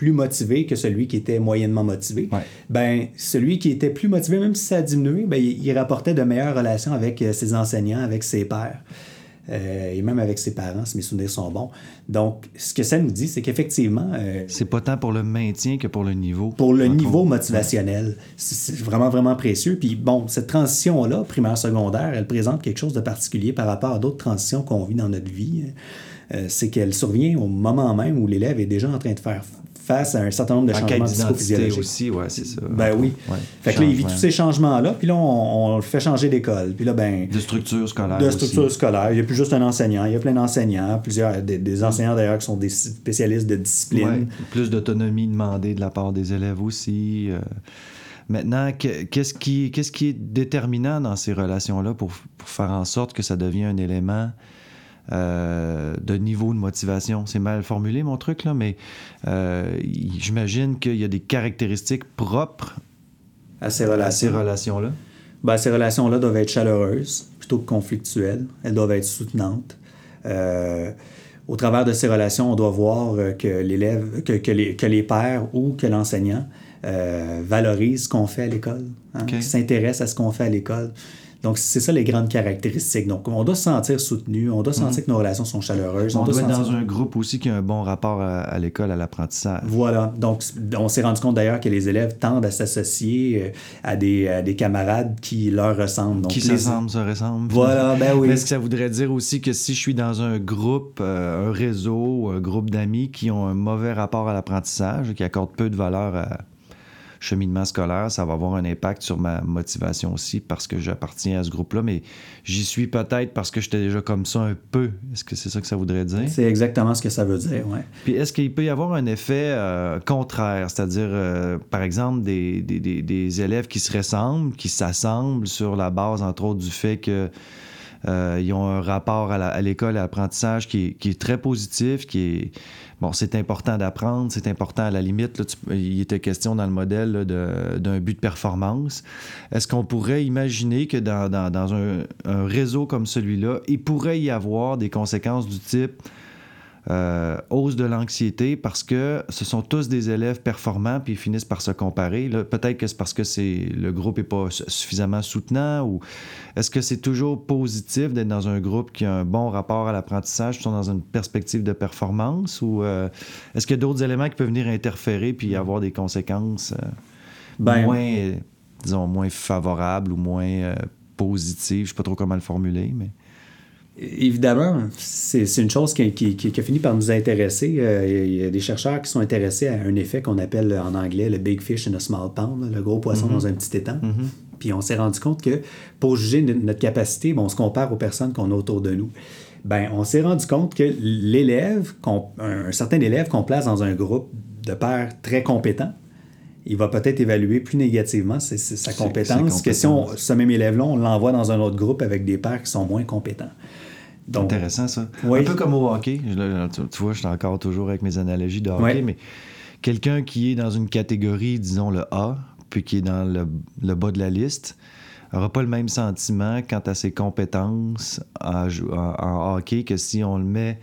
plus motivé que celui qui était moyennement motivé. Ben, celui qui était plus motivé, même si ça a diminué, ben, il, rapportait de meilleures relations avec euh, ses enseignants, avec ses pairs. Euh, et même avec ses parents, si mes souvenirs sont bons. Donc, ce que ça nous dit, c'est qu'effectivement... Euh, c'est pas tant pour le maintien que pour le niveau. Pour le niveau motivationnel. C'est vraiment, vraiment précieux. Puis bon, cette transition-là, primaire-secondaire, elle présente quelque chose de particulier par rapport à d'autres transitions qu'on vit dans notre vie. c'est qu'elle survient au moment même où l'élève est déjà en train de faire face à un certain nombre de changements psychophysiologiques. aussi, ouais, c'est ça. Ben oui. Fait que là, il vit tous ces changements-là, puis là, on, le fait changer d'école. Puis là, ben... De structure scolaire De structure scolaire. Il n'y a plus juste un enseignant, il y a plein d'enseignants, plusieurs, des, enseignants d'ailleurs qui sont des spécialistes de discipline. Plus d'autonomie demandée de la part des élèves aussi. Euh. Maintenant, qu'est-ce qui, qu'est-ce qui est déterminant dans ces relations-là pour, pour, faire en sorte que ça devienne un élément euh, de niveau de motivation. C'est mal formulé, mon truc, là, mais euh, j'imagine qu'il y a des caractéristiques propres à ces relations-là. Ben, ces relations-là doivent être chaleureuses plutôt que conflictuelles. Elles doivent être soutenantes. Euh, au travers de ces relations, on doit voir que l'élève, que, que, les, que les pères ou que l'enseignant valorisent ce qu'on fait à l'école, hein, s'intéressent à ce qu'on fait à l'école. Donc, c'est ça les grandes caractéristiques. Donc, on doit se sentir soutenu, on doit sentir mhm. que nos relations sont chaleureuses. On, doit, être dans un groupe aussi qui a un bon rapport à, l'école, à l'apprentissage. Voilà. Donc, on s'est rendu compte d'ailleurs que les élèves tendent à s'associer euh, à des, des camarades qui leur ressemblent. qui s'assemblent, se ressemblent. Voilà, ben oui. Est-ce que ça voudrait dire aussi que si je suis dans un groupe, euh, un réseau, un groupe d'amis qui ont un mauvais rapport à l'apprentissage, qui accordent peu de valeur à cheminement scolaire, ça va avoir un impact sur ma motivation aussi parce que j'appartiens à ce groupe-là, mais j'y suis peut-être parce que j'étais déjà comme ça un peu. Est-ce que c'est ça que ça voudrait dire? C'est exactement ce que ça veut dire, oui. Puis est-ce qu'il peut y avoir un effet euh, contraire, c'est-à-dire, euh, par exemple, des, des, des, élèves qui se ressemblent, qui s'assemblent sur la base, entre autres, du fait que ils ont un rapport à l'école, à l'apprentissage qui, est très positif, qui est bon, c'est important d'apprendre, c'est important à la limite. Il était question dans le modèle d'un but de performance. Est-ce qu'on pourrait imaginer que dans, un, réseau comme celui-là, il pourrait y avoir des conséquences du type euh, hausse de l'anxiété parce que ce sont tous des élèves performants puis ils finissent par se comparer. Peut-être que c'est parce que c'est le groupe n'est pas suffisamment soutenant ou est-ce que c'est toujours positif d'être dans un groupe qui a un bon rapport à l'apprentissage, qui sont dans une perspective de performance ou euh, est-ce qu'il y a d'autres éléments qui peuvent venir interférer puis avoir des conséquences euh, ben, moins, disons, moins favorables ou moins positives? Je ne sais pas trop comment le formuler, mais évidemment, c'est une chose qui, qui, a fini par nous intéresser. Euh, il y a des chercheurs qui sont intéressés à un effet qu'on appelle en anglais le big fish in a small pond, le gros poisson mm-hmm. dans un petit étang. Mm-hmm. Puis on s'est rendu compte que pour juger notre capacité, on se compare aux personnes qu'on a autour de nous. Ben, on s'est rendu compte que l'élève, un certain élève qu'on place dans un groupe de pairs très compétents, il va peut-être évaluer plus négativement sa compétence que si on, ce même élève-là, on l'envoie dans un autre groupe avec des pairs qui sont moins compétents. Intéressant, ça. Un peu comme au hockey. tu, vois, je suis encore toujours avec mes analogies de hockey, mais quelqu'un qui est dans une catégorie, disons le A, puis qui est dans le, bas de la liste, n'aura pas le même sentiment quant à ses compétences en, en, hockey que si on le met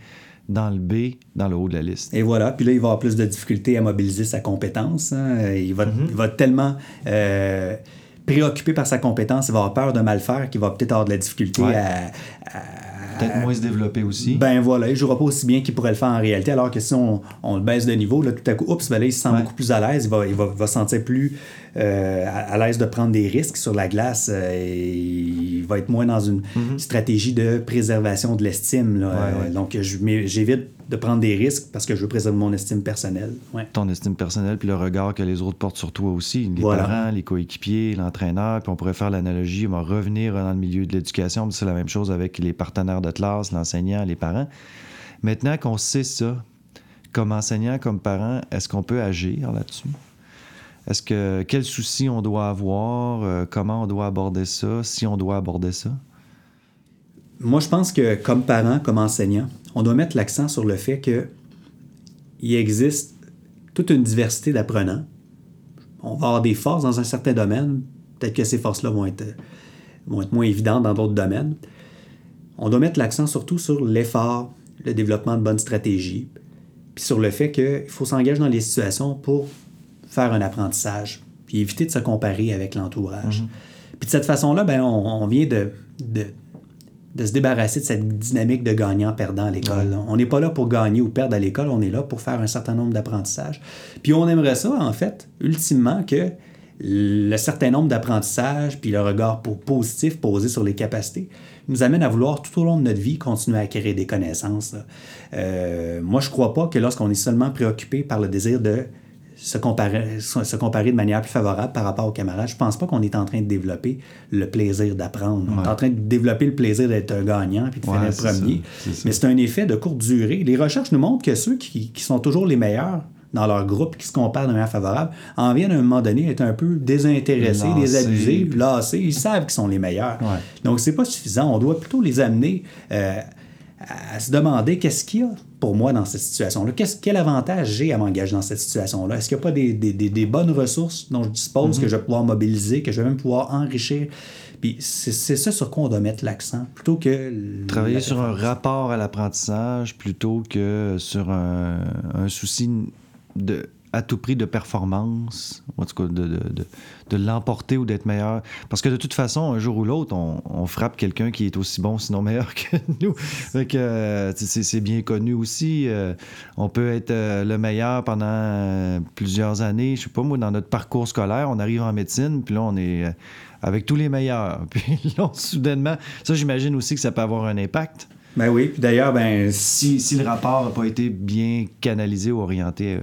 dans le B, dans le haut de la liste. Et voilà, puis là, il va avoir plus de difficultés à mobiliser sa compétence. Hein. Il, va, mm-hmm. il, va, tellement euh, préoccupé par sa compétence, il va avoir peur de mal faire qu'il va peut-être avoir de la difficulté à Peut-être moins se développer aussi. Ben voilà, il ne jouera pas aussi bien qu'il pourrait le faire en réalité, alors que si on, on le baisse de niveau, là, tout à coup, oups, ben là, il se sent beaucoup plus à l'aise, il va, il va, va se sentir plus euh, à, l'aise de prendre des risques sur la glace. Euh, et il va être moins dans une mm-hmm. stratégie de préservation de l'estime. Euh, donc, j'évite de prendre des risques parce que je veux préserver mon estime personnelle. Ton estime personnelle, puis le regard que les autres portent sur toi aussi. Les parents, les coéquipiers, l'entraîneur. Puis on pourrait faire l'analogie, on va revenir dans le milieu de l'éducation. C'est la même chose avec les partenaires de classe, l'enseignant, les parents. Maintenant qu'on sait ça, comme enseignant, comme parent, est-ce qu'on peut agir là-dessus? Est-ce que quels soucis on doit avoir, euh, comment on doit aborder ça, si on doit aborder ça? Moi, je pense que comme parent, comme enseignant, on doit mettre l'accent sur le fait que il existe toute une diversité d'apprenants. On va avoir des forces dans un certain domaine, peut-être que ces forces-là vont être, vont être moins évidentes dans d'autres domaines. On doit mettre l'accent surtout sur l'effort, le développement de bonnes stratégies, puis sur le fait qu'il faut s'engager dans les situations pour faire un apprentissage, puis éviter de se comparer avec l'entourage. Mhm. Puis de cette façon-là, ben, on, vient de, de, se débarrasser de cette dynamique de gagnant-perdant à l'école. On n'est pas là pour gagner ou perdre à l'école, on est là pour faire un certain nombre d'apprentissages. Puis on aimerait ça, en fait, ultimement, que le certain nombre d'apprentissages, puis le regard positif posé sur les capacités, nous amène à vouloir tout au long de notre vie continuer à acquérir des connaissances. Euh, moi, je ne crois pas que lorsqu'on est seulement préoccupé par le désir de se comparer, se comparer de manière plus favorable par rapport aux camarades. Je pense pas qu'on est en train de développer le plaisir d'apprendre. On est en train de développer le plaisir d'être un gagnant puis de faire le premier. Mais c'est un effet de courte durée. Les recherches nous montrent que ceux qui, sont toujours les meilleurs dans leur groupe, qui se comparent de manière favorable, en viennent à un moment donné être un peu désintéressés, désabusés, lassés. Ils savent qu'ils sont les meilleurs. Donc, c'est pas suffisant. On doit plutôt les amener euh, à se demander qu'est-ce qu'il y a pour moi dans cette situation-là? quel avantage j'ai à m'engager dans cette situation-là? Est-ce qu'il n'y a pas des, bonnes ressources dont je dispose que je vais pouvoir mobiliser, que je vais même pouvoir enrichir? Puis c'est ça sur quoi on doit mettre l'accent, plutôt que... Travailler sur un rapport à l'apprentissage plutôt que sur un, un souci de à tout prix de performance, en tout cas de, de, de, l'emporter ou d'être meilleur. Parce que de toute façon, un jour ou l'autre, on, frappe quelqu'un qui est aussi bon, sinon meilleur que nous. Euh, c'est bien connu aussi. Euh, on peut être euh, le meilleur pendant plusieurs années. Je sais pas, moi, dans notre parcours scolaire, on arrive en médecine, puis là, on est avec tous les meilleurs. Puis là, soudainement, ça, j'imagine aussi que ça peut avoir un impact. Ben oui, puis d'ailleurs, ben. Si, si, le rapport n'a pas été bien canalisé ou orienté euh,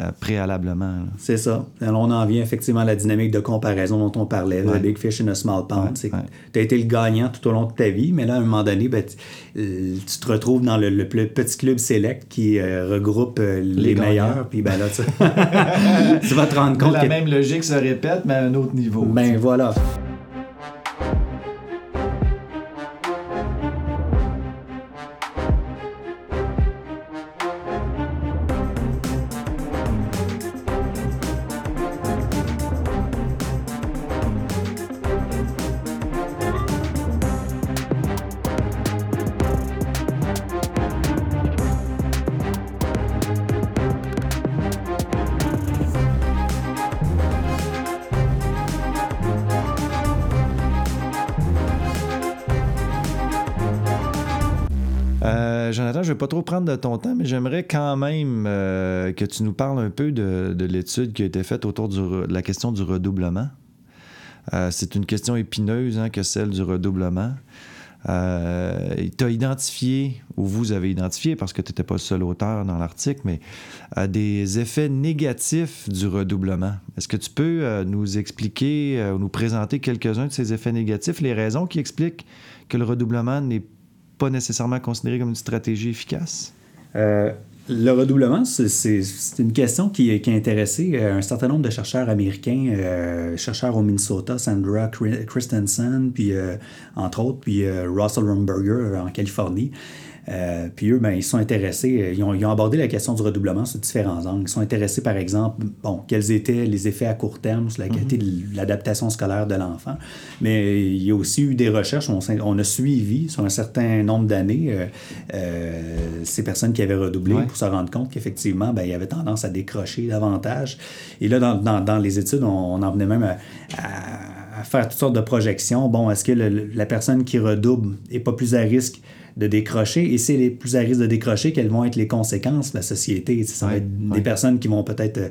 euh, préalablement. C'est ça. Alors, on en vient effectivement à la dynamique de comparaison dont on parlait, le Big Fish in a Small Pond. tu as été le gagnant tout au long de ta vie, mais là, à un moment donné, ben, euh, tu, te retrouves dans le, petit club select qui regroupe les, meilleurs, puis ben là, tu, tu, vas te rendre compte. La même logique se répète, mais à un autre niveau. Ben voilà. Pas trop prendre de ton temps, mais j'aimerais quand même euh, que tu nous parles un peu de, l'étude qui a été faite autour de la question du redoublement. Euh, c'est une question épineuse hein, que celle du redoublement. Euh, tu as identifié, ou vous avez identifié, parce que tu n'étais pas le seul auteur dans l'article, mais des effets négatifs du redoublement. Est-ce que tu peux nous expliquer ou nous présenter quelques-uns de ces effets négatifs, les raisons qui expliquent que le redoublement n'est pas nécessairement considéré comme une stratégie efficace? Le redoublement, c'est une question qui, a intéressé euh, un certain nombre de chercheurs américains, euh, chercheurs au Minnesota, Sandra Christensen, puis euh, entre autres, puis Russell Rumberger en Californie. Euh, puis eux, ben, ils sont intéressés, euh, ils ont, ils ont, abordé la question du redoublement sous différents angles. Ils sont intéressés, par exemple, bon, quels étaient les effets à court terme sur la qualité mhm. de l'adaptation scolaire de l'enfant. Mais il y a aussi eu des recherches, on, on a suivi sur un certain nombre d'années euh, ces personnes qui avaient redoublé pour se rendre compte qu'effectivement, ben, il y avait tendance à décrocher davantage. Et là, dans, dans, dans les études, on, en venait même à, à, faire toutes sortes de projections. Bon, est-ce que la personne qui redouble n'est pas plus à risque de décrocher. Et c'est les plus à risque de décrocher quelles vont être les conséquences de la société. Ça va être des personnes qui vont peut-être euh,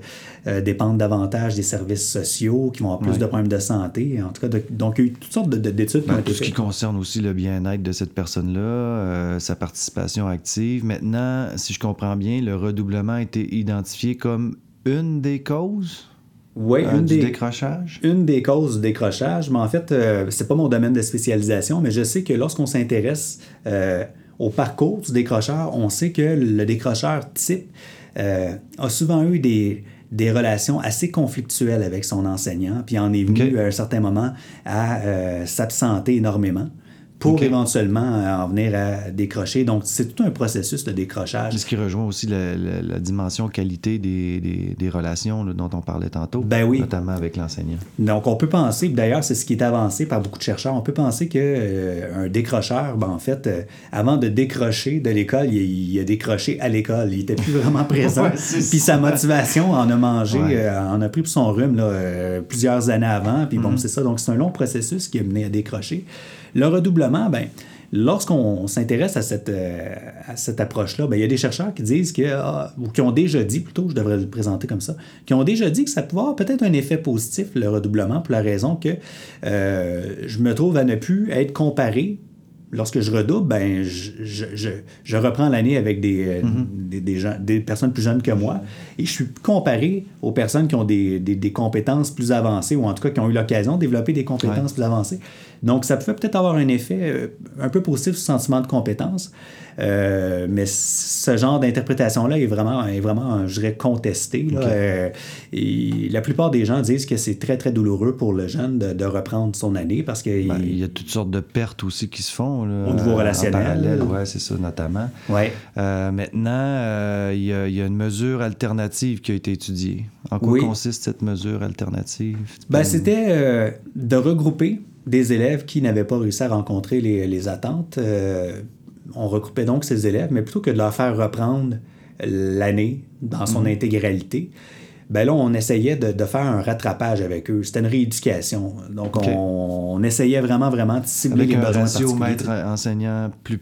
euh, dépendre davantage des services sociaux, qui vont avoir plus de problèmes de santé. En tout cas, donc il y a eu toutes sortes d'études ben, Tout ce qui concerne aussi le bien-être de cette personne-là, euh, sa participation active. Maintenant, si je comprends bien, le redoublement a été identifié comme une des causes? Oui, une des, décrochage? Une des causes du décrochage, mais en fait, euh, c'est pas mon domaine de spécialisation, mais je sais que lorsqu'on s'intéresse euh, au parcours du décrocheur, on sait que le décrocheur type euh, a souvent eu des, des relations assez conflictuelles avec son enseignant, puis en est venu à un certain moment à s'absenter énormément pour éventuellement euh, en venir à décrocher. Donc, c'est tout un processus de décrochage. Ce qui rejoint aussi la, dimension qualité des, des, des relations dont on parlait tantôt, ben oui. notamment avec l'enseignant. Donc, on peut penser, d'ailleurs, c'est ce qui est avancé par beaucoup de chercheurs, on peut penser qu'un euh, décrocheur, ben, en fait, euh, avant de décrocher de l'école, il, a décroché à l'école. Il n'était plus vraiment présent. Puis sa motivation en a mangé, en a pris pour son rhume là, plusieurs années avant. Puis bon, mm-hmm. c'est ça. Donc, c'est un long processus qui a mené à décrocher. Le redoublement, ben, lorsqu'on s'intéresse à cette, euh, cette approche-là, ben, il y a des chercheurs qui disent que, ah, ou qui ont déjà dit, plutôt, je devrais le présenter comme ça, qui ont déjà dit que ça peut avoir peut-être un effet positif, le redoublement, pour la raison que euh, je me trouve à ne plus être comparé lorsque je redouble, ben, je, je, je, reprends l'année avec des, euh, mm-hmm. des, des, gens, des, personnes plus jeunes que moi et je suis comparé aux personnes qui ont des, des compétences plus avancées ou en tout cas qui ont eu l'occasion de développer des compétences plus avancées. Donc, ça peut peut-être avoir un effet euh, un peu positif sur le sentiment de compétence. Euh, mais ce genre d'interprétation-là est vraiment, est vraiment, je dirais, contesté. Euh, et la plupart des gens disent que c'est très, très douloureux pour le jeune de, reprendre son année parce qu'il ben, il y a toutes sortes de pertes aussi qui se font. au niveau relationnel. Oui, c'est ça, notamment. Ouais. Euh, maintenant, il y, a, y, a une mesure alternative qui a été étudiée. En quoi consiste cette mesure alternative? Ben, C'était de regrouper des élèves qui n'avaient pas réussi à rencontrer les, les attentes on recoupait donc ces élèves, mais plutôt que de leur faire reprendre l'année dans son mhm. intégralité, ben là, on essayait de, faire un rattrapage avec eux. C'était une rééducation. Donc, on, essayait vraiment, vraiment de cibler les besoins particuliers. maître enseignant plus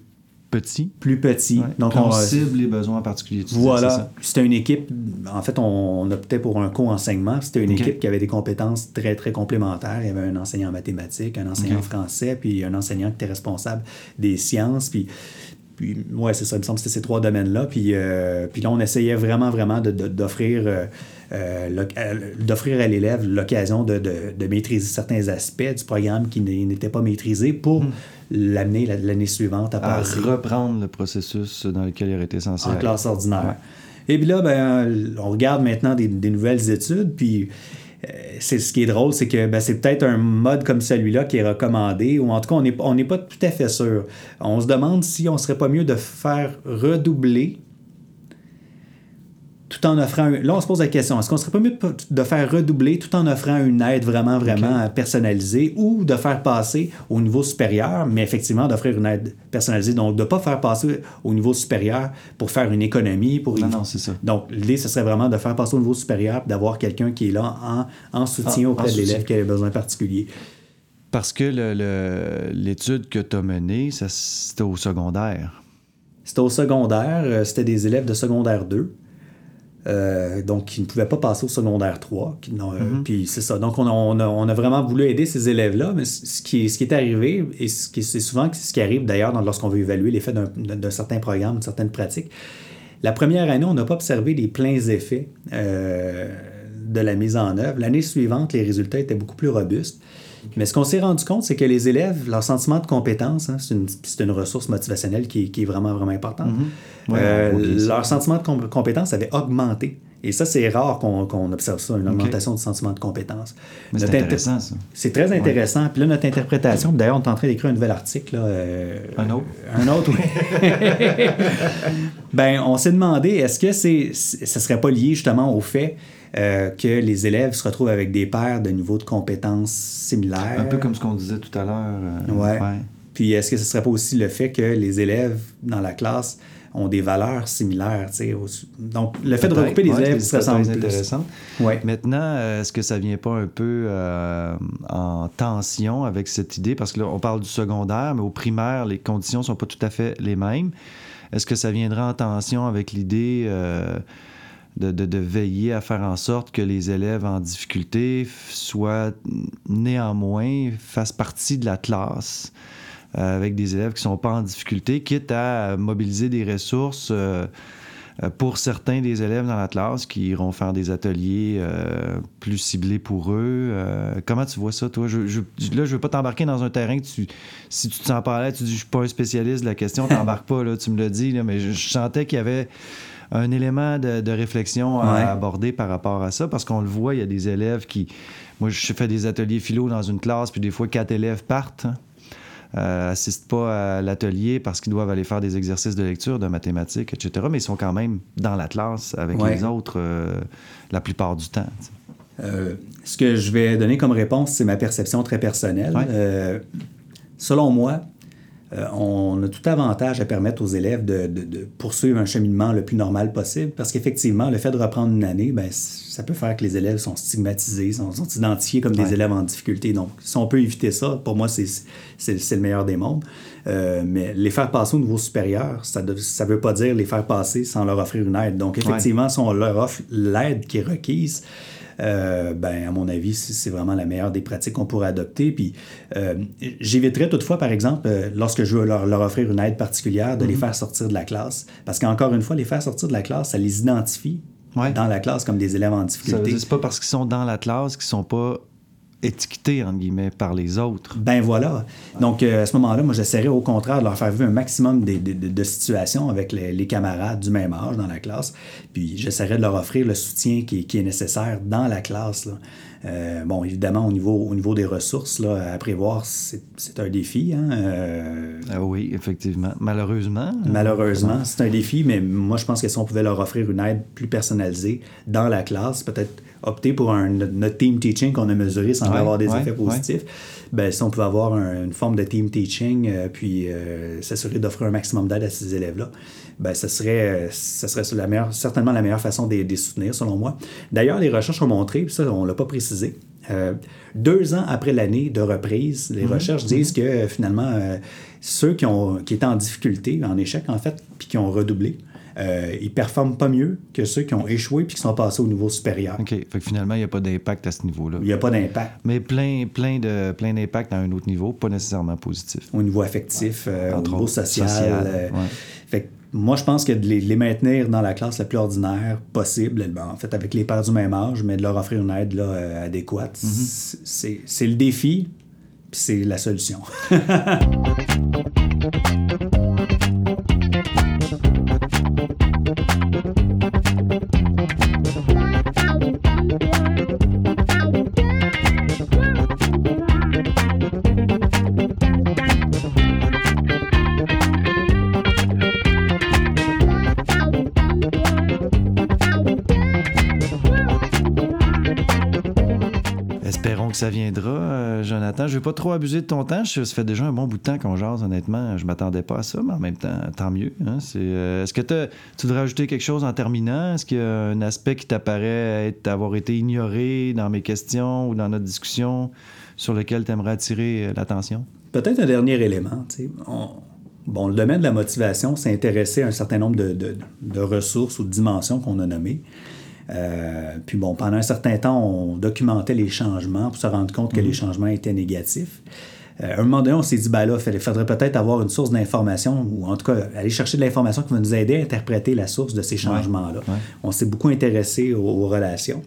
petit. Plus petit. Donc, on, cible les besoins particuliers. Voilà. C'était une équipe, en fait, on, optait pour un co-enseignement. C'était une équipe qui avait des compétences très, très complémentaires. Il y avait un enseignant en mathématiques, un enseignant en français, puis un enseignant qui était responsable des sciences. Puis, puis ouais, c'est ça, il me semble que c'était ces trois domaines-là. Puis, euh, puis là, on essayait vraiment, vraiment d'offrir... De, euh, euh, d'offrir à l'élève l'occasion de, de, maîtriser certains aspects du programme qui n'étaient pas maîtrisés pour hmm. L'amener l'année suivante à, passer. reprendre le processus dans lequel il aurait été censé En classe ordinaire. Et puis là, ben, on regarde maintenant des, nouvelles études, puis euh, c'est ce qui est drôle, c'est que ben, c'est peut-être un mode comme celui-là qui est recommandé, ou en tout cas, on n'est pas tout à fait sûr. On se demande si on serait pas mieux de faire redoubler tout en offrant. Là, on se pose la question est-ce qu'on serait pas mieux de faire redoubler tout en offrant une aide vraiment, vraiment personnalisée ou de faire passer au niveau supérieur, mais effectivement d'offrir une aide personnalisée. Donc, de ne pas faire passer au niveau supérieur pour faire une économie. Pour non, non, c'est ça. Donc, l'idée, ce serait vraiment de faire passer au niveau supérieur d'avoir quelqu'un qui est là en, en soutien auprès de l'élève qui a des besoins particuliers. Parce que l'étude que tu as menée, c'était au secondaire. C'était au secondaire, euh, c'était des élèves de secondaire 2. Euh, donc, qui ne pouvaient pas passer au secondaire 3. qui n'ont- euh, Puis c'est ça. Donc, on a, on, a, on a vraiment voulu aider ces élèves-là. Mais ce qui, ce qui est arrivé, et ce c'est souvent ce qui arrive d'ailleurs lorsqu'on veut évaluer l'effet d'un, d'un certain programme, d'une certaine pratique, la première année, on n'a pas observé les pleins effets euh, de la mise en œuvre. L'année suivante, les résultats étaient beaucoup plus robustes. Mais ce qu'on s'est rendu compte, c'est que les élèves, leur sentiment de compétence, hein, c'est une, c'est une ressource motivationnelle qui, est- qui est vraiment, vraiment importante. Ouais, Euh, leur sentiment de com- compétence avait augmenté. Et ça, c'est rare qu'on qu'on observe ça, une augmentation du sentiment de compétence. Mais c'est inter- intéressant, ça. C'est très intéressant. Puis là, notre interprétation, d'ailleurs, on est en train d'écrire un nouvel article. là, euh, Un autre? Un autre, oui. ben, on s'est demandé, est-ce que c'est, c- ça serait pas lié justement au fait euh, que les élèves se retrouvent avec des pairs de niveau de compétences similaires? Un peu comme ce qu'on disait tout à l'heure. euh, Ouais. Puis est-ce que ce serait pas aussi le fait que les élèves dans la classe ont des valeurs similaires? Donc, le fait de regrouper les ouais, élèves c'est qui se ressemblent très plus. intéressant. Ouais. Maintenant, euh, est-ce que ça vient pas un peu euh, en tension avec cette idée? Parce que là, on parle du secondaire, mais au primaire, les conditions sont pas tout à fait les mêmes. Est-ce que ça viendra en tension avec l'idée euh, de, veiller à faire en sorte que les élèves en difficulté soient néanmoins, fassent partie de la classe? euh, avec des élèves qui ne sont pas en difficulté, quitte à mobiliser des ressources euh, euh, pour certains des élèves dans la classe qui iront faire des ateliers plus ciblés pour eux. Comment tu vois ça, toi? Je, je- là, je veux pas t'embarquer dans un terrain que tu, si tu te sens pas à l'aise, tu dis je suis pas un spécialiste de la question, t'embarques pas, là, tu me l'as dit, là, mais je sentais qu'il y avait un élément de, de réflexion à Ouais. aborder par rapport à ça, parce qu'on le voit, il y a des élèves qui... Moi, je fais des ateliers philo dans une classe, puis des fois, quatre élèves partent. hein euh, assistent pas à l'atelier parce qu'ils doivent aller faire des exercices de lecture, de mathématiques, etc. Mais ils sont quand même dans la classe avec Ouais. les autres euh, la plupart du temps. Euh, ce que je vais donner comme réponse, c'est ma perception très personnelle. Ouais. Selon moi, euh, on a tout avantage à permettre aux élèves de, de- de poursuivre un cheminement le plus normal possible parce qu'effectivement, le fait de reprendre une année, ben, c- ça peut faire que les élèves sont stigmatisés, sont, sont identifiés comme des élèves en difficulté. Donc, si on peut éviter ça, pour moi, c'est le meilleur des mondes. Euh, mais les faire passer au niveau supérieur, ça ne veut pas dire les faire passer sans leur offrir une aide. Donc, effectivement, si on leur offre l'aide qui est requise, euh, ben, à mon avis, c'est vraiment la meilleure des pratiques qu'on pourrait adopter. Puis, euh, j'éviterais toutefois, par exemple, euh, lorsque je veux leur, leur offrir une aide particulière, de les faire sortir de la classe. Parce qu'encore une fois, les faire sortir de la classe, ça les identifie Ouais. dans la classe comme des élèves en difficulté. c'est pas parce qu'ils sont dans la classe qu'ils sont pas étiquetés, entre guillemets, par les autres. Ben voilà. Donc, euh, à ce moment-là, moi, j'essaierais au contraire de leur faire vivre un maximum de, de- de- de situations avec les, les camarades du même âge dans la classe. Puis, j'essaierais de leur offrir le soutien qui, qui est nécessaire dans la classe. là. Euh, bon, évidemment, au niveau, au niveau des ressources là, à prévoir, c'est c'est un défi. hein. Euh, Ah oui, effectivement. Malheureusement. Malheureusement, c'est un défi, mais moi, je pense que si on pouvait leur offrir une aide plus personnalisée dans la classe, peut-être opter pour un, notre team teaching qu'on a mesuré sans Ouais, avoir des ouais, effets positifs, ben, si on pouvait avoir un- une forme de team teaching, euh, puis euh, s'assurer d'offrir un maximum d'aide à ces élèves-là, ben, ça serait, euh, ça serait la meilleure, certainement la meilleure façon de les soutenir, selon moi. D'ailleurs, les recherches ont montré, puis ça, on ne l'a pas précisé, euh, deux ans après l'année de reprise, les recherches disent que euh, finalement, euh, ceux qui, ont, qui étaient en difficulté, en échec en fait, puis qui ont redoublé, euh, ils performent pas mieux que ceux qui ont échoué puis qui sont passés au niveau supérieur. OK. Fait que finalement, il n'y a pas d'impact à ce niveau-là. Il n'y a pas d'impact Mais plein, plein de plein d'impact à un autre niveau, pas nécessairement positif. au niveau affectif, euh, au niveau social. social, euh, ouais. Fait que moi, je pense que de les, les maintenir dans la classe la plus ordinaire possible, ben, en fait, avec les pères du même âge, mais de leur offrir une aide là, euh, adéquate, c'est- c'est le défi, puis c'est la solution. ça viendra, euh, Jonathan. Je ne veux pas trop abuser de ton temps. Ça fait déjà un bon bout de temps qu'on jase, honnêtement. Je m'attendais pas à ça, mais en même temps, tant mieux. hein. C'est, euh, est-ce que tu voudrais ajouter quelque chose en terminant? Est-ce qu'il y a un aspect qui t'apparaît être, avoir été ignoré dans mes questions ou dans notre discussion sur lequel tu aimerais attirer euh, l'attention? Peut-être un dernier élément. bon, le domaine de la motivation s'est intéressé à un certain nombre de, de, ressources ou de dimensions qu'on a nommées. Euh, puis bon, pendant un certain temps, on documentait les changements pour se rendre compte que les mhm. changements étaient négatifs. Euh, à un moment donné, on s'est dit, ben là, il faudrait peut-être avoir une source d'information, ou en tout cas, aller chercher de l'information qui va nous aider à interpréter la source de ces changements-là. On s'est beaucoup intéressé aux, relations.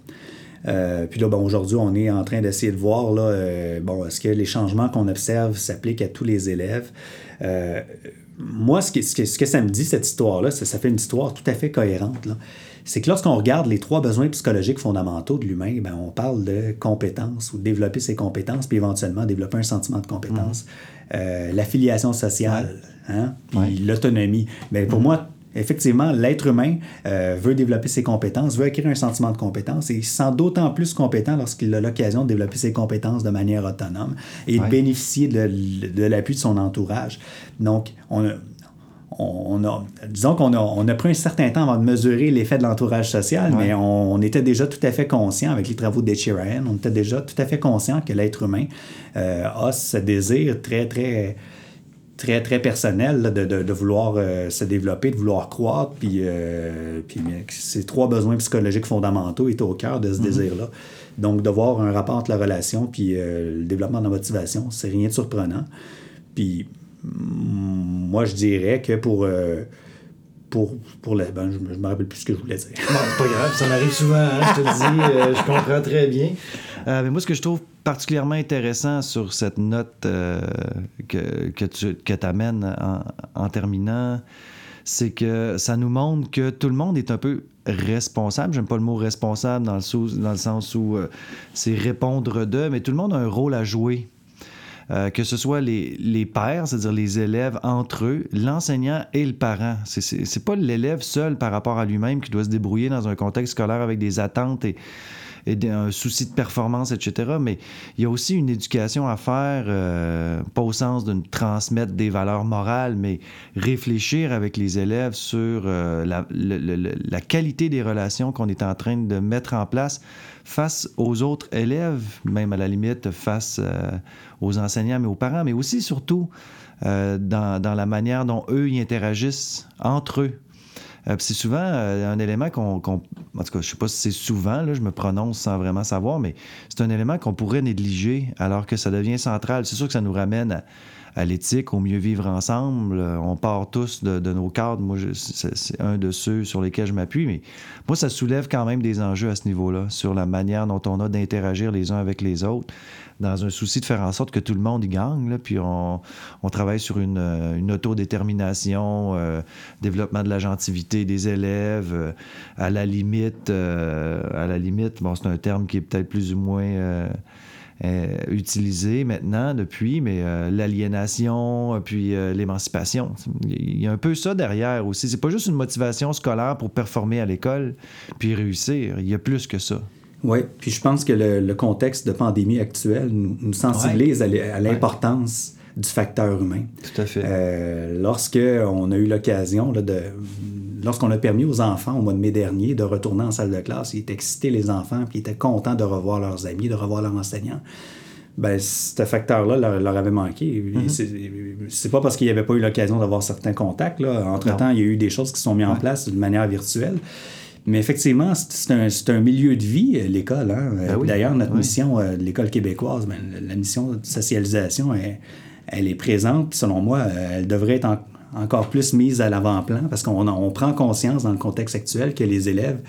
Euh, puis là, bon, aujourd'hui, on est en train d'essayer de voir, là, euh, bon, est-ce que les changements qu'on observe s'appliquent à tous les élèves? moi, ce que, ce, que, ça me dit, cette histoire-là, ça, ça, fait une histoire tout à fait cohérente. Là c'est que lorsqu'on regarde les trois besoins psychologiques fondamentaux de l'humain, ben, on parle de compétences ou développer ses compétences, puis éventuellement développer un sentiment de compétence. Mhm. Euh, l'affiliation sociale, hein, puis l'autonomie. Mais pour mhm. moi, effectivement, l'être humain euh, veut développer ses compétences, veut acquérir un sentiment de compétence et il se sent d'autant plus compétent lorsqu'il a l'occasion de développer ses compétences de manière autonome et de bénéficier de, de l'appui de son entourage. Donc, on a, on a, disons qu'on a, on a pris un certain temps avant de mesurer l'effet de l'entourage social, mais on, était déjà tout à fait conscient avec les travaux de on était déjà tout à fait conscient que l'être humain euh, a ce désir très, très, très, très personnel de, vouloir euh, se développer, de vouloir croître, puis, euh, puis ces trois besoins psychologiques fondamentaux étaient au cœur de ce mm-hmm. désir-là. Donc, de voir un rapport entre la relation puis le développement de la motivation, c'est rien de surprenant. Puis moi, je dirais que pour. Euh, pour, pour la, ben, je ne me rappelle plus ce que je voulais dire. Pas grave, ça m'arrive souvent, hein, je te le dis, euh, je comprends très bien. Euh, mais moi, ce que je trouve particulièrement intéressant sur cette note que, que tu que amènes en, terminant, c'est que ça nous montre que tout le monde est un peu responsable. J'aime pas le mot responsable dans le, dans le sens où c'est répondre de, mais tout le monde a un rôle à jouer euh, que ce soit les, les pères, c'est-à-dire les élèves entre eux, l'enseignant et le parent. C'est pas l'élève seul par rapport à lui-même qui doit se débrouiller dans un contexte scolaire avec des attentes et, et un souci de performance, etc. Mais il y a aussi une éducation à faire, euh, pas au sens de transmettre des valeurs morales, mais réfléchir avec les élèves sur euh, la, qualité des relations qu'on est en train de mettre en place face aux autres élèves, même à la limite face euh, aux enseignants, mais aux parents, mais aussi surtout dans, la manière dont eux y interagissent entre eux. Euh, c'est souvent euh, un élément qu'on. en tout cas, je sais pas si c'est souvent, là, je me prononce sans vraiment savoir, mais c'est un élément qu'on pourrait négliger alors que ça devient central. C'est sûr que ça nous ramène à l'éthique, au mieux vivre ensemble. Euh, on part tous de, nos cadres. Moi, c'est un de ceux sur lesquels je m'appuie, mais moi, ça soulève quand même des enjeux à ce niveau-là, sur la manière dont on a d'interagir les uns avec les autres, dans un souci de faire en sorte que tout le monde y gagne. Puis on, travaille sur une, une autodétermination, euh, développement de la gentilité des élèves, euh, à la limite, à la limite, bon, c'est un terme qui est peut-être plus ou moins euh, utilisé maintenant depuis, mais euh, l'aliénation, puis euh, l'émancipation. Il y a un peu ça derrière aussi. C'est pas juste une motivation scolaire pour performer à l'école puis réussir. Il y a plus que ça. Oui, puis je pense que le, contexte de pandémie actuelle nous, sensibilise à l'importance du facteur humain. Tout à fait. lorsque on a eu l'occasion de lorsqu'on a permis aux enfants au mois de mai dernier de retourner en salle de classe, ils étaient excités, les enfants, puis ils étaient contents de revoir leurs amis, de revoir leurs enseignants. Ben, ce facteur-là leur, avait manqué. Mm-hmm. C'est pas parce qu'il n'y avait pas eu l'occasion d'avoir certains contacts. Là. Entre-temps, il y a eu des choses qui sont mises en place de manière virtuelle. Mais effectivement, c'est un, un, milieu de vie, euh, l'école. Hein. Ben D'ailleurs, notre mission euh, de l'école québécoise, ben, la mission de socialisation, elle, elle est présente. Selon moi, euh, elle devrait être en, encore plus mise à l'avant-plan parce qu'on on prend conscience dans le contexte actuel que les élèves,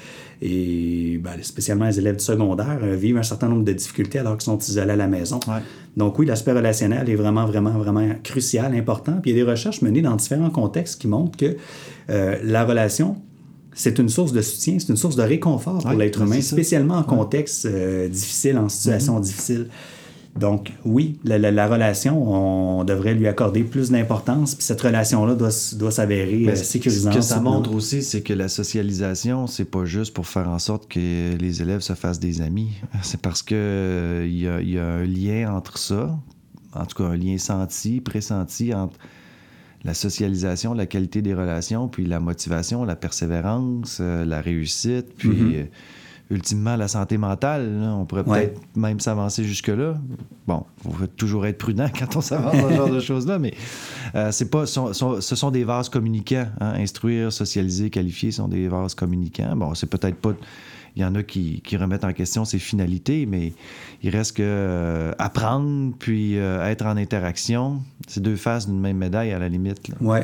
et ben, spécialement les élèves du secondaire, vivent un certain nombre de difficultés alors qu'ils sont isolés à la maison. Donc oui, l'aspect relationnel est vraiment, vraiment, vraiment crucial, important. Puis il y a des recherches menées dans différents contextes qui montrent que euh, la relation c'est une source de soutien, c'est une source de réconfort pour l'être ben, humain, spécialement en contexte euh, difficile, en situation mm-hmm. difficile. Donc, oui, la, relation, on devrait lui accorder plus d'importance, puis cette relation-là doit, doit s'avérer euh, sécurisante. Ce que ça montre aussi, c'est que la socialisation, c'est pas juste pour faire en sorte que les élèves se fassent des amis. C'est parce qu'il euh, y, a, y a un lien entre ça, en tout cas un lien senti, pressenti entre la socialisation, la qualité des relations, puis la motivation, la persévérance, euh, la réussite, puis. Mm-hmm ultimement la santé mentale. On pourrait peut-être même s'avancer jusque-là. Bon, il faut toujours être prudent quand on s'avance dans ce genre de choses-là, mais euh, c'est pas, ce sont des vases communicants. Hein. Instruire, socialiser, qualifier sont des vases communicants. Bon, c'est peut-être pas. Il y en a qui, remettent en question ses finalités, mais il reste que euh, apprendre puis euh, être en interaction, c'est deux faces d'une même médaille à la limite. Oui.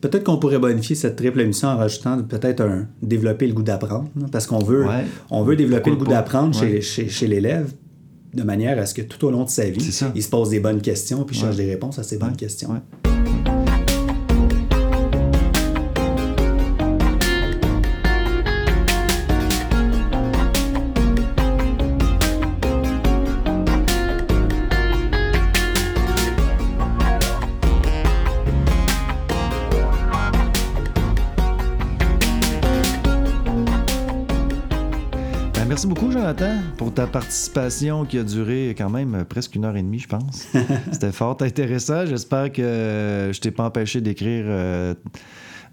Peut-être qu'on pourrait bonifier cette triple émission en rajoutant peut-être un développer le goût d'apprendre, parce qu'on veut, on veut développer le goût d'apprendre chez, chez, l'élève de manière à ce que tout au long de sa vie, il se pose des bonnes questions puis cherche des réponses à ces bonnes questions. Ta participation qui a duré quand même presque une heure et demie, je pense. C'était fort intéressant. J'espère que je t'ai pas empêché d'écrire euh,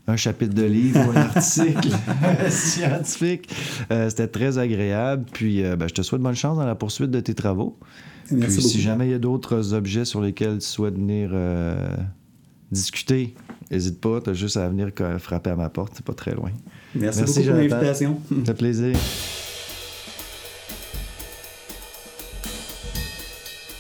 un chapitre de livre ou un article scientifique. Euh, c'était très agréable. Puis euh, ben, je te souhaite bonne chance dans la poursuite de tes travaux. Merci Puis, si jamais il y a d'autres objets sur lesquels tu souhaites venir discuter, n'hésite pas, tu as juste à venir frapper à ma porte, c'est pas très loin. Merci, Merci beaucoup pour l'invitation. Ça fait plaisir.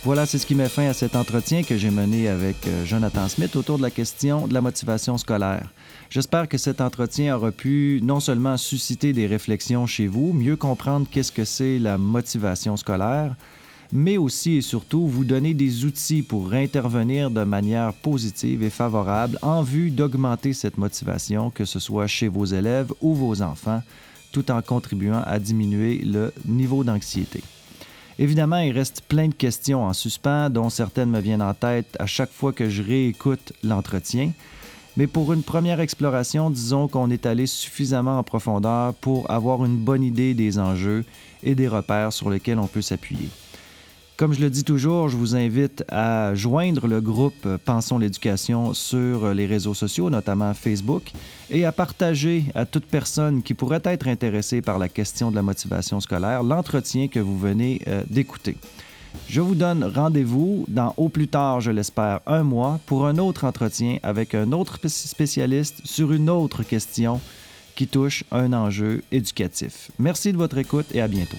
Voilà, c'est ce qui met fin à cet entretien que j'ai mené avec euh, Jonathan Smith autour de la question de la motivation scolaire. J'espère que cet entretien aura pu non seulement susciter des réflexions chez vous, mieux comprendre qu'est-ce que c'est la motivation scolaire, mais aussi et surtout vous donner des outils pour intervenir de manière positive et favorable en vue d'augmenter cette motivation, que ce soit chez vos élèves ou vos enfants, tout en contribuant à diminuer le niveau d'anxiété. Évidemment, il reste plein de questions en suspens, dont certaines me viennent en tête à chaque fois que je réécoute l'entretien. Mais pour une première exploration, disons qu'on est allé suffisamment en profondeur pour avoir une bonne idée des enjeux et des repères sur lesquels on peut s'appuyer. Comme je le dis toujours, je vous invite à joindre le groupe Pensons l'éducation sur les réseaux sociaux, notamment Facebook, et à partager à toute personne qui pourrait être intéressée par la question de la motivation scolaire l'entretien que vous venez euh, d'écouter. Je vous donne rendez-vous dans au plus tard, je l'espère, un mois pour un autre entretien avec un autre spécialiste sur une autre question qui touche un enjeu éducatif. Merci de votre écoute et à bientôt.